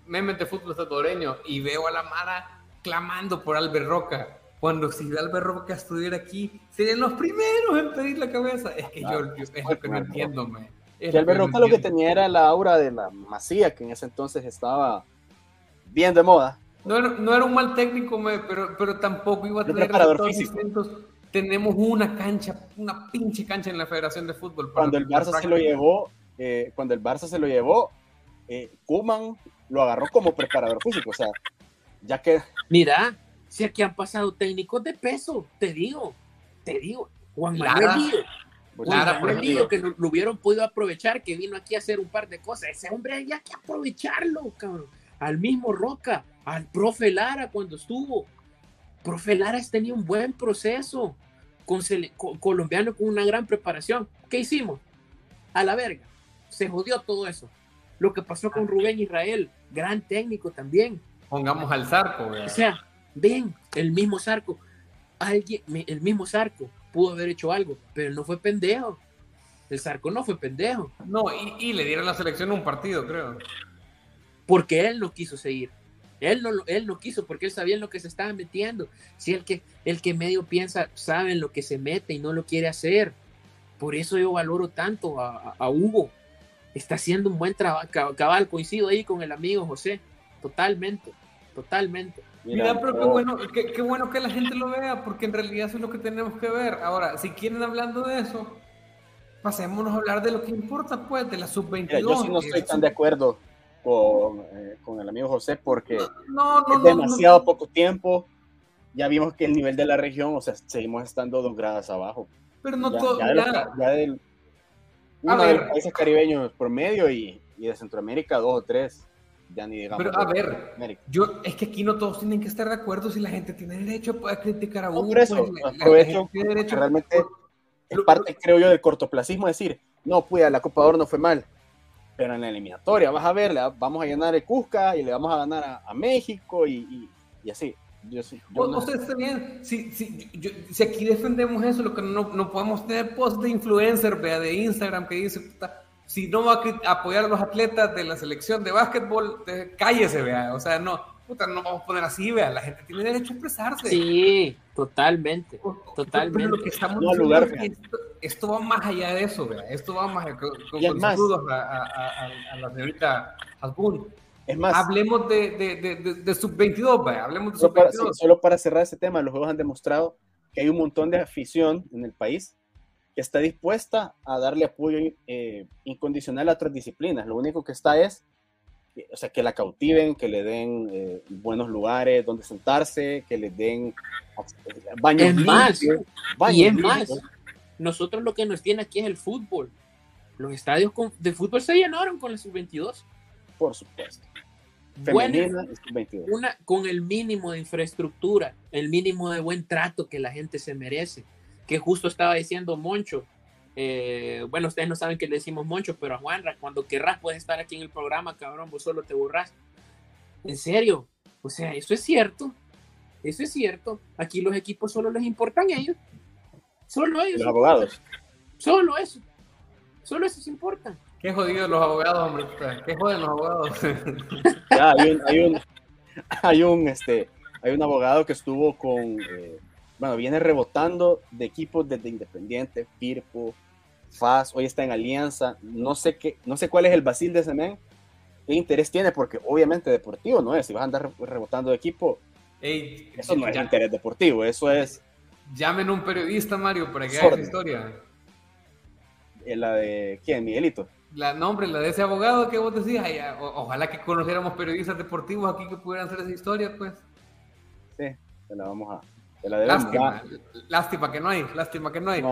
Memes de fútbol salvadoreño y veo a la Mara clamando por Albert Roca. Cuando si Albert Roca estuviera aquí, serían los primeros en pedir la cabeza. Es que yo, es lo que no entiendo, me. Que Albert Roca lo que tenía era la aura de la masía, que en ese entonces estaba bien de moda. No era, no era un mal técnico, pero, pero tampoco iba a tener resultados tenemos una cancha, una pinche cancha en la Federación de Fútbol. Cuando el Barça se lo llevó, eh, cuando el Barça se lo llevó, eh, Kuman lo agarró como preparador físico, o sea, ya que... Mira, si aquí han pasado técnicos de peso, te digo, te digo, Juan Manuel Lío, Juan Manuel Lío, que lo, hubieran podido aprovechar, que vino aquí a hacer un par de cosas, ese hombre había que aprovecharlo, cabrón, al mismo Roca, al profe Lara cuando estuvo, profe Lara tenía un buen proceso, con, colombiano con una gran preparación. ¿Qué hicimos? A la verga. Se jodió todo eso. Lo que pasó con Rubén Israel, gran técnico también. Pongamos al Zarco. O sea, ven, el mismo Zarco. Alguien, el mismo Zarco pudo haber hecho algo, pero no fue pendejo. El Zarco no fue pendejo. No, y, y le dieron la selección un partido, creo. Porque él no quiso seguir. Él no, él no quiso porque él sabía en lo que se estaba metiendo. Si el que, el que medio piensa sabe en lo que se mete y no lo quiere hacer. Por eso yo valoro tanto a, Hugo. Está haciendo un buen trabajo. Cabal, coincido ahí con el amigo José. Totalmente, totalmente. Mira, pero qué bueno, qué, bueno que la gente lo vea, porque en realidad eso es lo que tenemos que ver. Ahora, si quieren hablando de eso, pasémonos a hablar de lo que importa, pues, de la sub-22. Yo sí no estoy tan de acuerdo con, eh, con el amigo José porque es demasiado poco tiempo. Ya vimos que el nivel de la región, o sea, seguimos estando dos grados abajo. Pero no todo. Ya, ya, del, uno de los países caribeños promedio y, y, de Centroamérica dos o tres. Ya ni digamos. Pero a ver, yo, es que aquí no todos tienen que estar de acuerdo si la gente tiene derecho a criticar a uno. por eso, pues, aprovecho, derecho, realmente es parte, creo yo, del cortoplacismo decir, no, pues la Copa Oro no fue mal pero en la eliminatoria, vas a ver, vamos a ganar el Cusca y le vamos a ganar a, México y, y, así. Yo, sí, yo no... Usted está bien, si, si, si, aquí defendemos eso, lo que no, no podemos tener post de influencer, vea, de Instagram que dice, si no va a apoyar a los atletas de la selección de básquetbol, cállese, vea, o sea, no, puta, no vamos a poner así, vea, la gente tiene derecho a expresarse. Sí, totalmente, totalmente. lo que estamos lugar, esto, va más allá de eso, vea, esto va más allá, con, con saludos a, a, a, la señorita Hasbun. Es más, hablemos de, de, de, de sub-22, vea, hablemos de sub-22. Solo, para cerrar ese tema, los juegos han demostrado que hay un montón de afición en el país que está dispuesta a darle apoyo eh, incondicional a otras disciplinas. Lo único que está es o sea, que la cautiven, que le den eh, buenos lugares donde sentarse, que le den baños más, y es más, nosotros lo que nos tiene aquí es el fútbol. Los estadios de fútbol se llenaron con la sub-22. Por supuesto. Femenina Una, con el mínimo de infraestructura, el mínimo de buen trato que la gente se merece. Que justo estaba diciendo Moncho, eh, bueno, ustedes no saben que le decimos Moncho, pero a Juanra, cuando querrás puedes estar aquí en el programa, cabrón, vos solo te burras. En serio, o sea, eso es cierto. Eso es cierto. Aquí los equipos solo les importan ellos. Solo ellos. Los abogados. Solo eso. Solo eso se importa. Qué jodidos los abogados, hombre. Qué joden los abogados. hay un, hay un, hay un, este, hay un abogado que estuvo con, eh, bueno, viene rebotando de equipos desde Independiente, Firpo, FAS, hoy está en Alianza, no sé qué, no sé cuál es el Basil de ese men, qué interés tiene, porque obviamente deportivo no es, si vas a andar rebotando de equipo, eso no es interés deportivo, eso es... Llamen a un periodista, Mario, para que haga historia. Eh, ¿La de quién? Miguelito. La nombre, la de ese abogado que vos decías, ojalá que conociéramos periodistas deportivos aquí que pudieran hacer esa historia, pues. Sí, te la vamos a... lástima, lástima que no hay, lástima que no hay.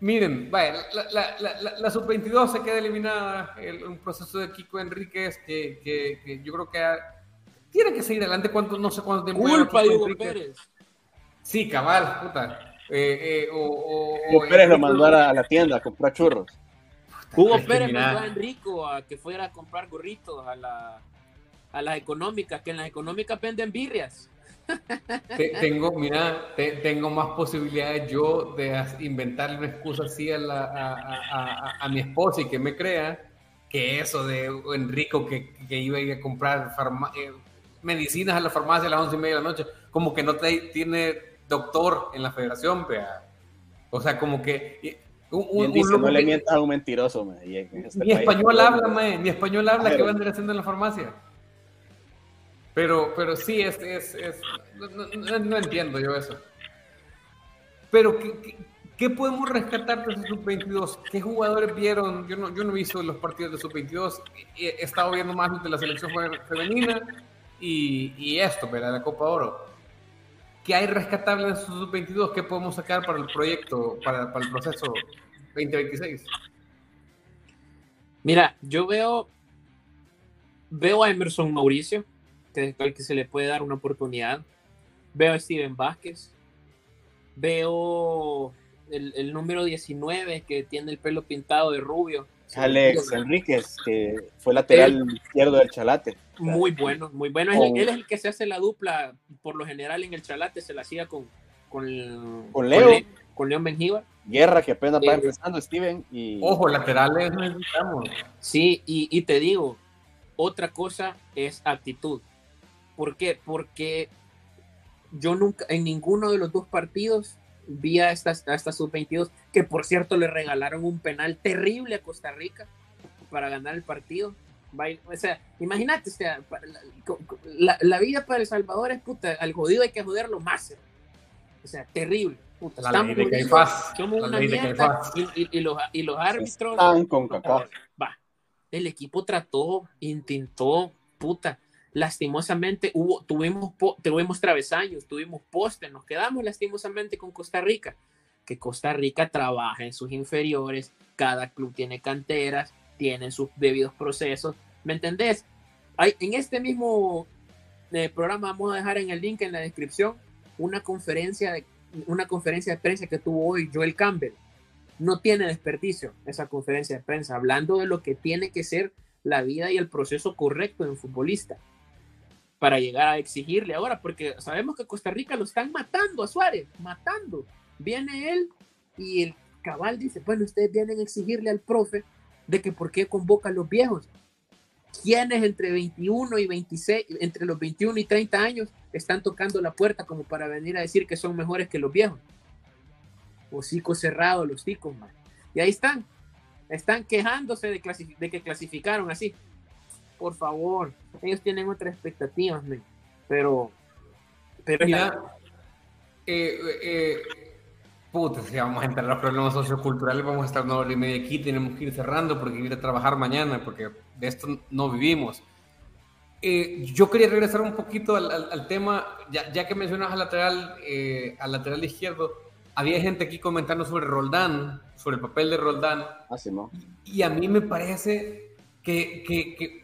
Miren, vaya, la, sub-22 se queda eliminada, el, un proceso de Kiko Enríquez que, que, yo creo que tiene que seguir adelante, cuánto, no sé cuánto tiempo. Culpa de Hugo Pérez. Sí, cabal, puta. Eh, eh, o, Hugo Pérez lo mandó a la tienda a comprar churros. Hugo Pérez mandó a Enrico a que fuera a comprar gorritos a, la, a las económicas, que en las económicas venden birrias tengo, mira, tengo más posibilidades yo de inventarle una excusa así a, a, mi esposa y que me crea que eso de Enrico que, que iba a ir a comprar eh, medicinas a la farmacia a las once y media de la noche, como que no te, tiene doctor en la federación, vea. O sea, como que... Un, no le mientas a un mentiroso, este mi español habla, mi español habla, ¿qué va a andar haciendo en la farmacia? Pero, pero sí, es, es, es no, entiendo yo eso. Pero, ¿qué, qué, podemos rescatar de ese sub-22? ¿Qué jugadores vieron? Yo no, yo no he visto los partidos de sub-22, he estado viendo más de la selección femenina y, y esto, ¿verdad? La Copa Oro. ¿Qué hay rescatable de esos sub-22? ¿Qué podemos sacar para el proyecto, para, para el proceso 2026? Mira, yo veo, veo a Emerson Mauricio, que, al que se le puede dar una oportunidad. Veo a Steven Vázquez. Veo el, número 19 que tiene el pelo pintado de rubio. Alex Enríquez, que fue lateral izquierdo del Chalate. Muy bueno, muy bueno. Él, es el que se hace la dupla, por lo general en el Chalate se la hacía con, con, con Leo. Con, León Benjíbar. Guerra que apenas va eh, empezando, Steven. Y... Ojo, laterales necesitamos. Sí, y, y te digo, otra cosa es actitud. ¿Por qué? Porque yo nunca, en ninguno de los dos partidos vi a estas, sub-22, que por cierto le regalaron un penal terrible a Costa Rica para ganar el partido. O sea, imagínate, o sea, la, vida para El Salvador es puta, al jodido hay que joderlo más. O sea, terrible. Puta, estamos somos una mierda y, los, y los árbitros. Están con Va, el equipo trató, intentó, puta lastimosamente hubo, tuvimos, tuvimos travesaños, tuvimos postes, nos quedamos lastimosamente con Costa Rica, que Costa Rica trabaja en sus inferiores, cada club tiene canteras, tienen sus debidos procesos, ¿me entendés? Hay, en este mismo eh, programa vamos a dejar en el link en la descripción una conferencia de, una conferencia de prensa que tuvo hoy Joel Campbell. No tiene desperdicio esa conferencia de prensa, hablando de lo que tiene que ser la vida y el proceso correcto de un futbolista para llegar a exigirle ahora, porque sabemos que Costa Rica lo están matando a Suárez, matando. Viene él y el cabal dice, bueno, ustedes vienen a exigirle al profe de que por qué convoca a los viejos. ¿Quiénes entre 21 y 26, entre los 21 y 30 años están tocando la puerta como para venir a decir que son mejores que los viejos? Hocico cerrado los ticos. Y ahí están. Están quejándose de que clasificaron así por favor. Ellos tienen otras expectativas, pero. Pero Mira, eh, eh, puta, si vamos a entrar en los problemas socioculturales, vamos a estar una hora y media aquí, tenemos que ir cerrando porque ir a trabajar mañana, porque de esto no vivimos. Eh, yo quería regresar un poquito al, tema, ya, que mencionas al lateral, eh, al lateral izquierdo, había gente aquí comentando sobre Roldán, sobre el papel de Roldán. Así ah, no. Y a mí me parece que, que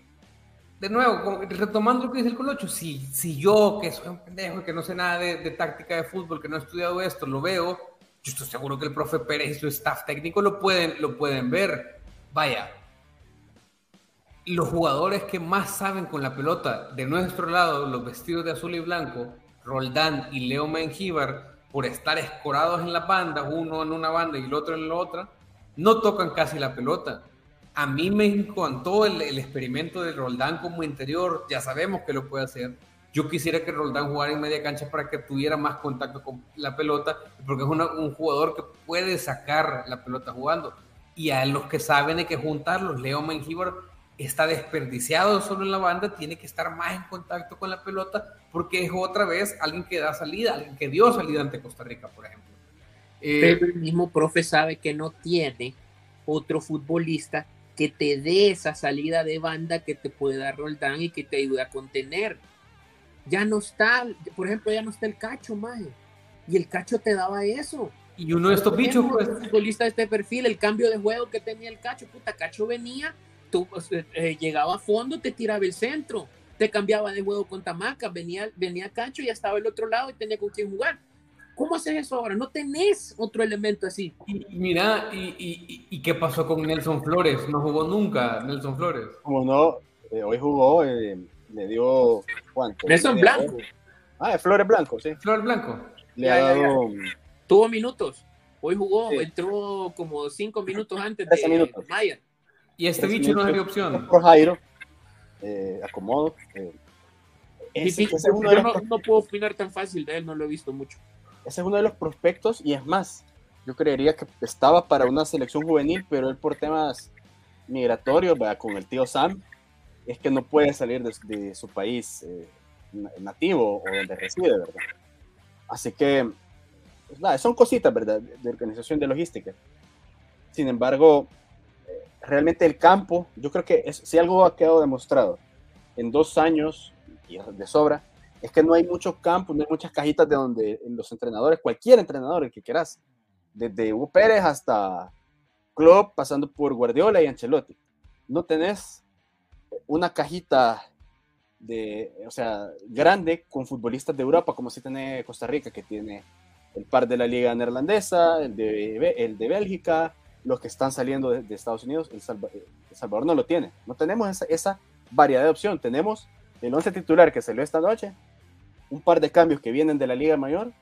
de nuevo, retomando lo que dice el Colocho, si, si yo, que soy un pendejo que no sé nada de, táctica de fútbol, que no he estudiado esto, lo veo, yo estoy seguro que el profe Pérez y su staff técnico lo pueden, lo pueden ver. Vaya, los jugadores que más saben con la pelota de nuestro lado, los vestidos de azul y blanco, Roldán y Leo Mengíbar, por estar escorados en la banda, uno en una banda y el otro en la otra, no tocan casi la pelota a mí me encantó el, el, experimento de Roldán como interior, ya sabemos que lo puede hacer. Yo quisiera que Roldán jugara en media cancha para que tuviera más contacto con la pelota, porque es un jugador que puede sacar la pelota jugando. Y a los que saben hay que juntarlos, Leo Mengíbar está desperdiciado solo en la banda, tiene que estar más en contacto con la pelota, porque es otra vez alguien que da salida, alguien que dio salida ante Costa Rica, por ejemplo. Eh, Pero el mismo profe sabe que no tiene otro futbolista que te dé esa salida de banda que te pueda dar Roldán y que te ayude a contener. Ya no está, por ejemplo, ya no está el cacho, más Y el cacho te daba eso. Y uno de estos bichos, pues. futbolista de este perfil, el cambio de juego que tenía el cacho, puta, cacho venía, tú eh, eh, llegaba a fondo, te tiraba el centro, te cambiaba de juego con Tamaca, venía, venía cacho y ya estaba el otro lado y tenía con quién jugar. ¿Cómo haces eso ahora? No tenés otro elemento así. Y, mira, y, y, qué pasó con Nelson Flores? No jugó nunca Nelson Flores. Como no, eh, hoy jugó, eh, le dio ¿cuánto? Nelson Blanco. Ah, Flores Blanco, sí. Flores Blanco. Le ha dado... Tuvo minutos. Hoy jugó, entró como cinco minutos antes de minutos. Mayer. Y este bicho no es opción. Por Jairo, eh, acomodo. Eh, yo no puedo opinar tan fácil de él, no lo he visto mucho. Ese es uno de los prospectos y es más, yo creería que estaba para una selección juvenil, pero él por temas migratorios, con el tío Sam, es que no puede salir de, su país eh, nativo o donde reside, ¿verdad? Así que, pues, son cositas, ¿verdad? De organización de logística. Sin embargo, eh, realmente el campo, yo creo que si algo ha quedado demostrado en dos años y de sobra, es que no hay muchos campos, no hay muchas cajitas de donde los entrenadores, cualquier entrenador, el que quieras, desde Hugo Pérez hasta Klopp, pasando por Guardiola y Ancelotti, no tenés una cajita de, o sea, grande con futbolistas de Europa, como si tiene Costa Rica, que tiene el par de la liga neerlandesa, el de, el de Bélgica, los que están saliendo de, Estados Unidos, el, Salvador no lo tiene. No tenemos esa, esa variedad de opción. Tenemos el 11 titular que salió esta noche, un par de cambios que vienen de la Liga Mayor,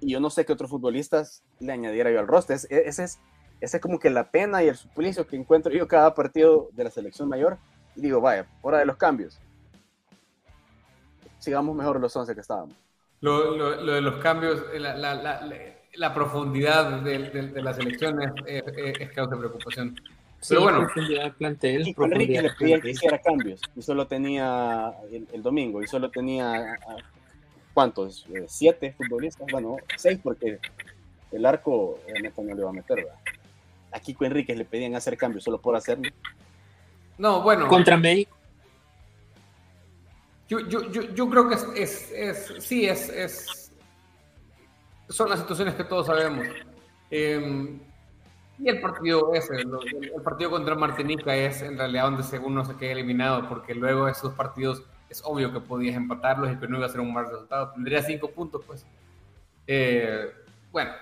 y yo no sé qué otros futbolistas le añadiera yo al roster. Ese es, ese es como que la pena y el suplicio que encuentro yo cada partido de la selección mayor. Y digo, vaya, hora de los cambios. Sigamos mejor los 11 que estábamos. Lo, lo, de los cambios, la, la, la, la profundidad de, de, la selección es, es, causa de preocupación. Pero bueno, plantel, Enrique le pedían que hiciera cambios y solo tenía el, domingo y solo tenía ¿cuántos? Eh, siete futbolistas, bueno, seis porque el arco Neto no le va a meter, ¿verdad? A Kiko Enrique le pedían hacer cambios solo por hacerlo. No, bueno. Contra México. Yo, yo, yo, yo creo que es, es, sí, es, es, son las situaciones que todos sabemos. Eh, y el partido ese, el partido contra Martinica es en realidad donde según no se queda eliminado, porque luego esos partidos es obvio que podías empatarlos y que no iba a ser un mal resultado. Tendría cinco puntos, pues. Eh, bueno,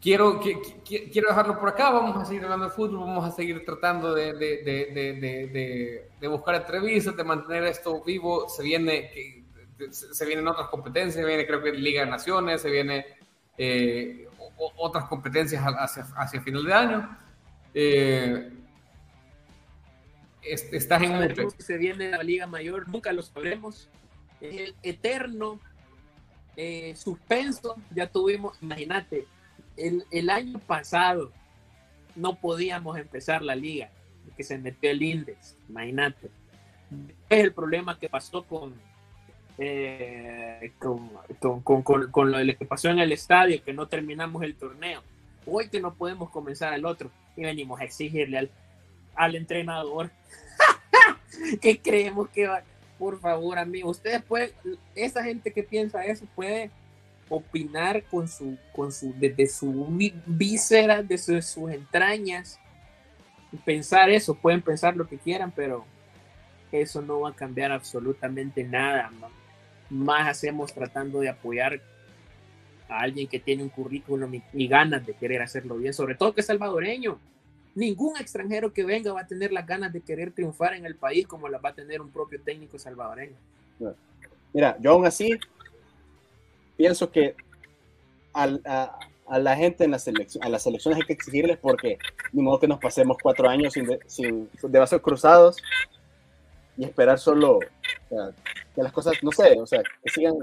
quiero, quiero dejarlo por acá. Vamos a seguir hablando de fútbol, vamos a seguir tratando de, de, de, de buscar entrevistas, de mantener esto vivo. Se viene, se vienen otras competencias, se viene creo que Liga de Naciones, se viene eh, otras competencias hacia, hacia final de año. Eh, estás en Se viene la Liga Mayor, nunca lo sabremos. El eterno eh, suspenso, ya tuvimos, imagínate, el, el, año pasado no podíamos empezar la liga, que se metió el Index, imagínate. Es el problema que pasó con, eh, con, con, con, con, lo que pasó en el estadio, que no terminamos el torneo. Hoy que no podemos comenzar el otro y venimos a exigirle al, al entrenador *laughs* que creemos que va. Por favor, amigo, ustedes pueden, esa gente que piensa eso puede opinar con su, con su, desde su víscera, desde sus entrañas, pensar eso, pueden pensar lo que quieran, pero eso no va a cambiar absolutamente nada más hacemos tratando de apoyar a alguien que tiene un currículum y, ganas de querer hacerlo bien, sobre todo que es salvadoreño. Ningún extranjero que venga va a tener las ganas de querer triunfar en el país como las va a tener un propio técnico salvadoreño. Mira, yo aún así pienso que a, la gente en la selección, a las selecciones hay que exigirles porque ni modo que nos pasemos cuatro años sin, de, sin vasos cruzados y esperar solo que las cosas, no sé, o sea, que sigan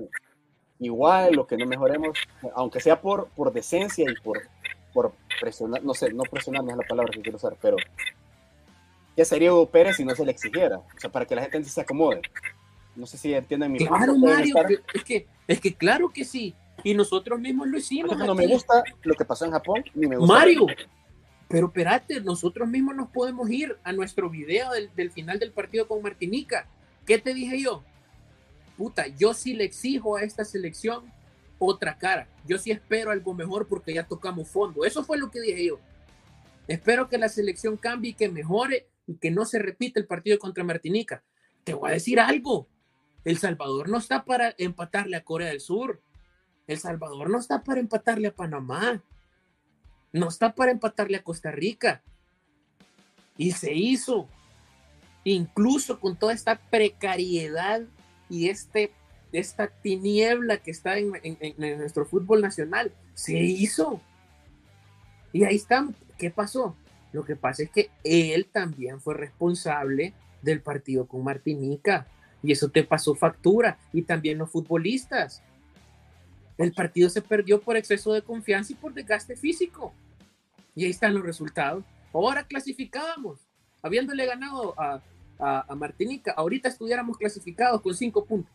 igual o que no mejoremos, aunque sea por, por decencia y por, por presionar, no sé, no presionar no es la palabra que quiero usar, pero ¿qué sería Hugo Pérez si no se le exigiera? O sea, para que la gente se acomode. No sé si entienden mi Claro, Mario, es que, es que claro que sí. Y nosotros mismos lo hicimos. No me gusta lo que pasó en Japón, ni me gusta. Mario, pero espérate, nosotros mismos nos podemos ir a nuestro video del, del, final del partido con Martinica. ¿Qué te dije yo? Puta, yo sí le exijo a esta selección otra cara. Yo sí espero algo mejor porque ya tocamos fondo. Eso fue lo que dije yo. Espero que la selección cambie y que mejore y que no se repita el partido contra Martinica. Te voy a decir algo. El Salvador no está para empatarle a Corea del Sur. El Salvador no está para empatarle a Panamá. No está para empatarle a Costa Rica. Y se hizo. Incluso con toda esta precariedad y este, esta tiniebla que está en, nuestro fútbol nacional. Se hizo. Y ahí está. ¿Qué pasó? Lo que pasa es que él también fue responsable del partido con Martinica. Y eso te pasó factura. Y también los futbolistas. El partido se perdió por exceso de confianza y por desgaste físico. Y ahí están los resultados. Ahora clasificábamos, habiéndole ganado a, a, Martinica. Ahorita estuviéramos clasificados con cinco puntos.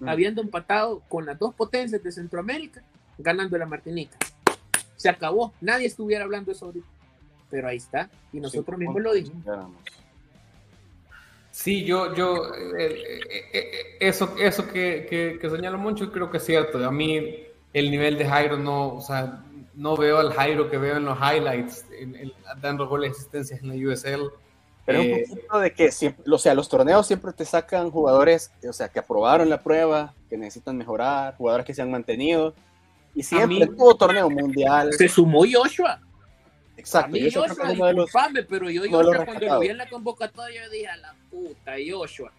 Mm. Habiendo empatado con las dos potencias de Centroamérica, ganando la Martinica. Se acabó. Nadie estuviera hablando de eso ahorita. Pero ahí está. Y nosotros mismos lo dijimos. Sí, yo, yo, eh, eh, eh, eso, eso que, que, señala mucho creo que es cierto. A mí el nivel de Jairo no, o sea, no veo al Jairo que veo en los highlights, dando goles de asistencias en la USL. Pero un poquito de que, siempre, o sea, los torneos siempre te sacan jugadores, o sea, que aprobaron la prueba, que necesitan mejorar, jugadores que se han mantenido. Y siempre tuvo torneo mundial. Se sumó Joshua. Exacto. A mí Joshua, disculpame, pero yo Joshua cuando lo vi en la convocatoria yo dije, a la puta, Joshua.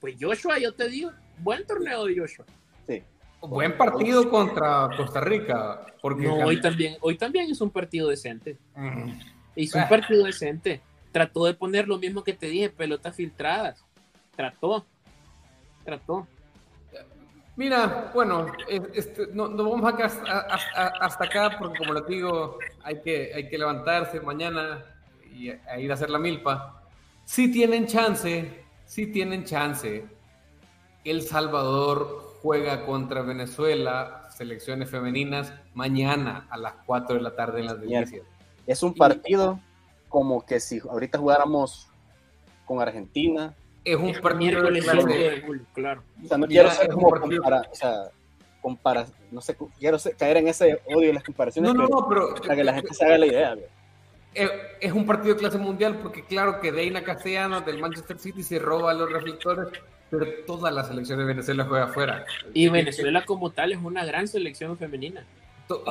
Pues Joshua, yo te digo, buen torneo de Joshua. Sí. Buen partido contra Costa Rica. Porque no, hoy también, hoy también es un partido decente. Mm. Hizo un partido decente. Trató de poner lo mismo que te dije, pelotas filtradas. Trató. Trató. Mira, bueno, este, no, vamos acá hasta, acá porque como les digo, hay que, hay que levantarse mañana y a ir a hacer la milpa. Si tienen chance, si tienen chance. El Salvador juega contra Venezuela, selecciones femeninas, mañana a las 4 de la tarde en las delicias. Es un partido como que si ahorita jugáramos con Argentina, es un partido de clase. claro. O sea, no quiero ser como compara, o sea, compara, no sé, quiero caer en ese odio de las comparaciones. No, no, no, pero. Para que la gente se haga la idea. Es, es un partido de clase mundial porque, claro, que Deina Castellanos del Manchester City se roba los reflectores, pero toda la selección de Venezuela juega afuera. Y Venezuela, como tal, es una gran selección femenina.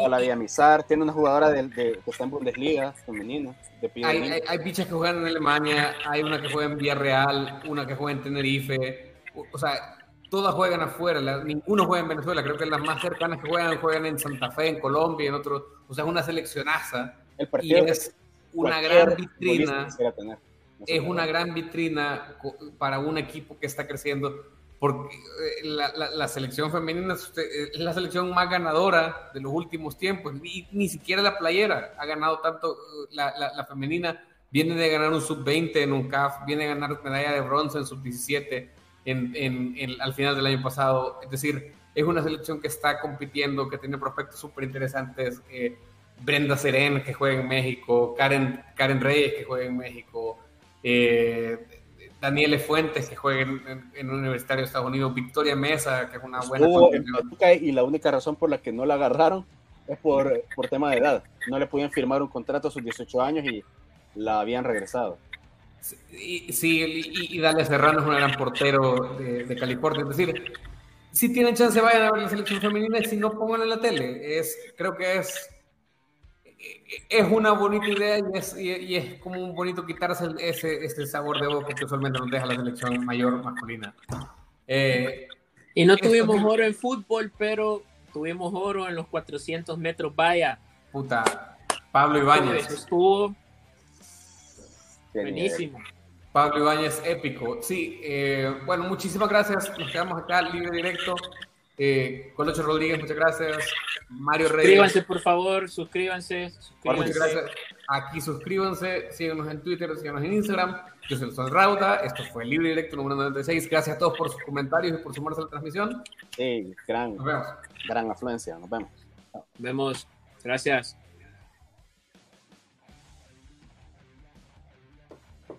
La de Amizar tiene una jugadora de, de, que está en Bundesliga femenina. hay, hay, hay, bichas que juegan en Alemania, hay una que juega en Villarreal, una que juega en Tenerife. O, sea, todas juegan afuera, ninguno juega en Venezuela. Creo que las más cercanas que juegan juegan en Santa Fe, en Colombia, en otros. O sea, es una seleccionaza. El partido y es una gran vitrina. es una gran vitrina para un equipo que está creciendo porque eh, la, selección femenina eh, es la selección más ganadora de los últimos tiempos, ni siquiera la playera ha ganado tanto, eh, la, femenina viene de ganar un sub-20 en un CAF, viene de ganar medalla de bronce en sub-17 en, al final del año pasado, es decir, es una selección que está compitiendo, que tiene prospectos súper interesantes, Brenda Serén que juega en México, Karen, Karen Reyes que juega en México, Daniel Fuentes, que juega en, en, un universitario de Estados Unidos, Victoria Mesa, que es una buena. y la única razón por la que no la agarraron es por, por tema de edad. No le podían firmar un contrato a sus 18 años y la habían regresado. Sí, y, y, Dale Serrano es un gran portero de, de, California. Es decir, si tienen chance, vayan a ver la selección femenina y si no, pongan en la tele. Es, creo que es es una bonita idea y es, y, es, como un bonito quitarse ese, ese, sabor de boca que usualmente nos deja la selección mayor masculina. Eh, y no tuvimos oro en fútbol, pero tuvimos oro en los 400 metros vaya. Puta, Pablo Ibáñez. estuvo buenísimo. Pablo Ibáñez, épico. Sí, eh, bueno, muchísimas gracias. Nos quedamos acá, libre directo. Eh, Colocho Rodríguez, muchas gracias. Mario Reyes. Suscríbanse, por favor, suscríbanse. Muchas gracias. Aquí suscríbanse, síganos en Twitter, síganos en Instagram. Yo soy el Rauda. Esto fue Libre Directo número 96. Gracias a todos por sus comentarios y por sumarse a la transmisión. Sí, gran, gran afluencia. Nos vemos. Nos vemos. Gracias.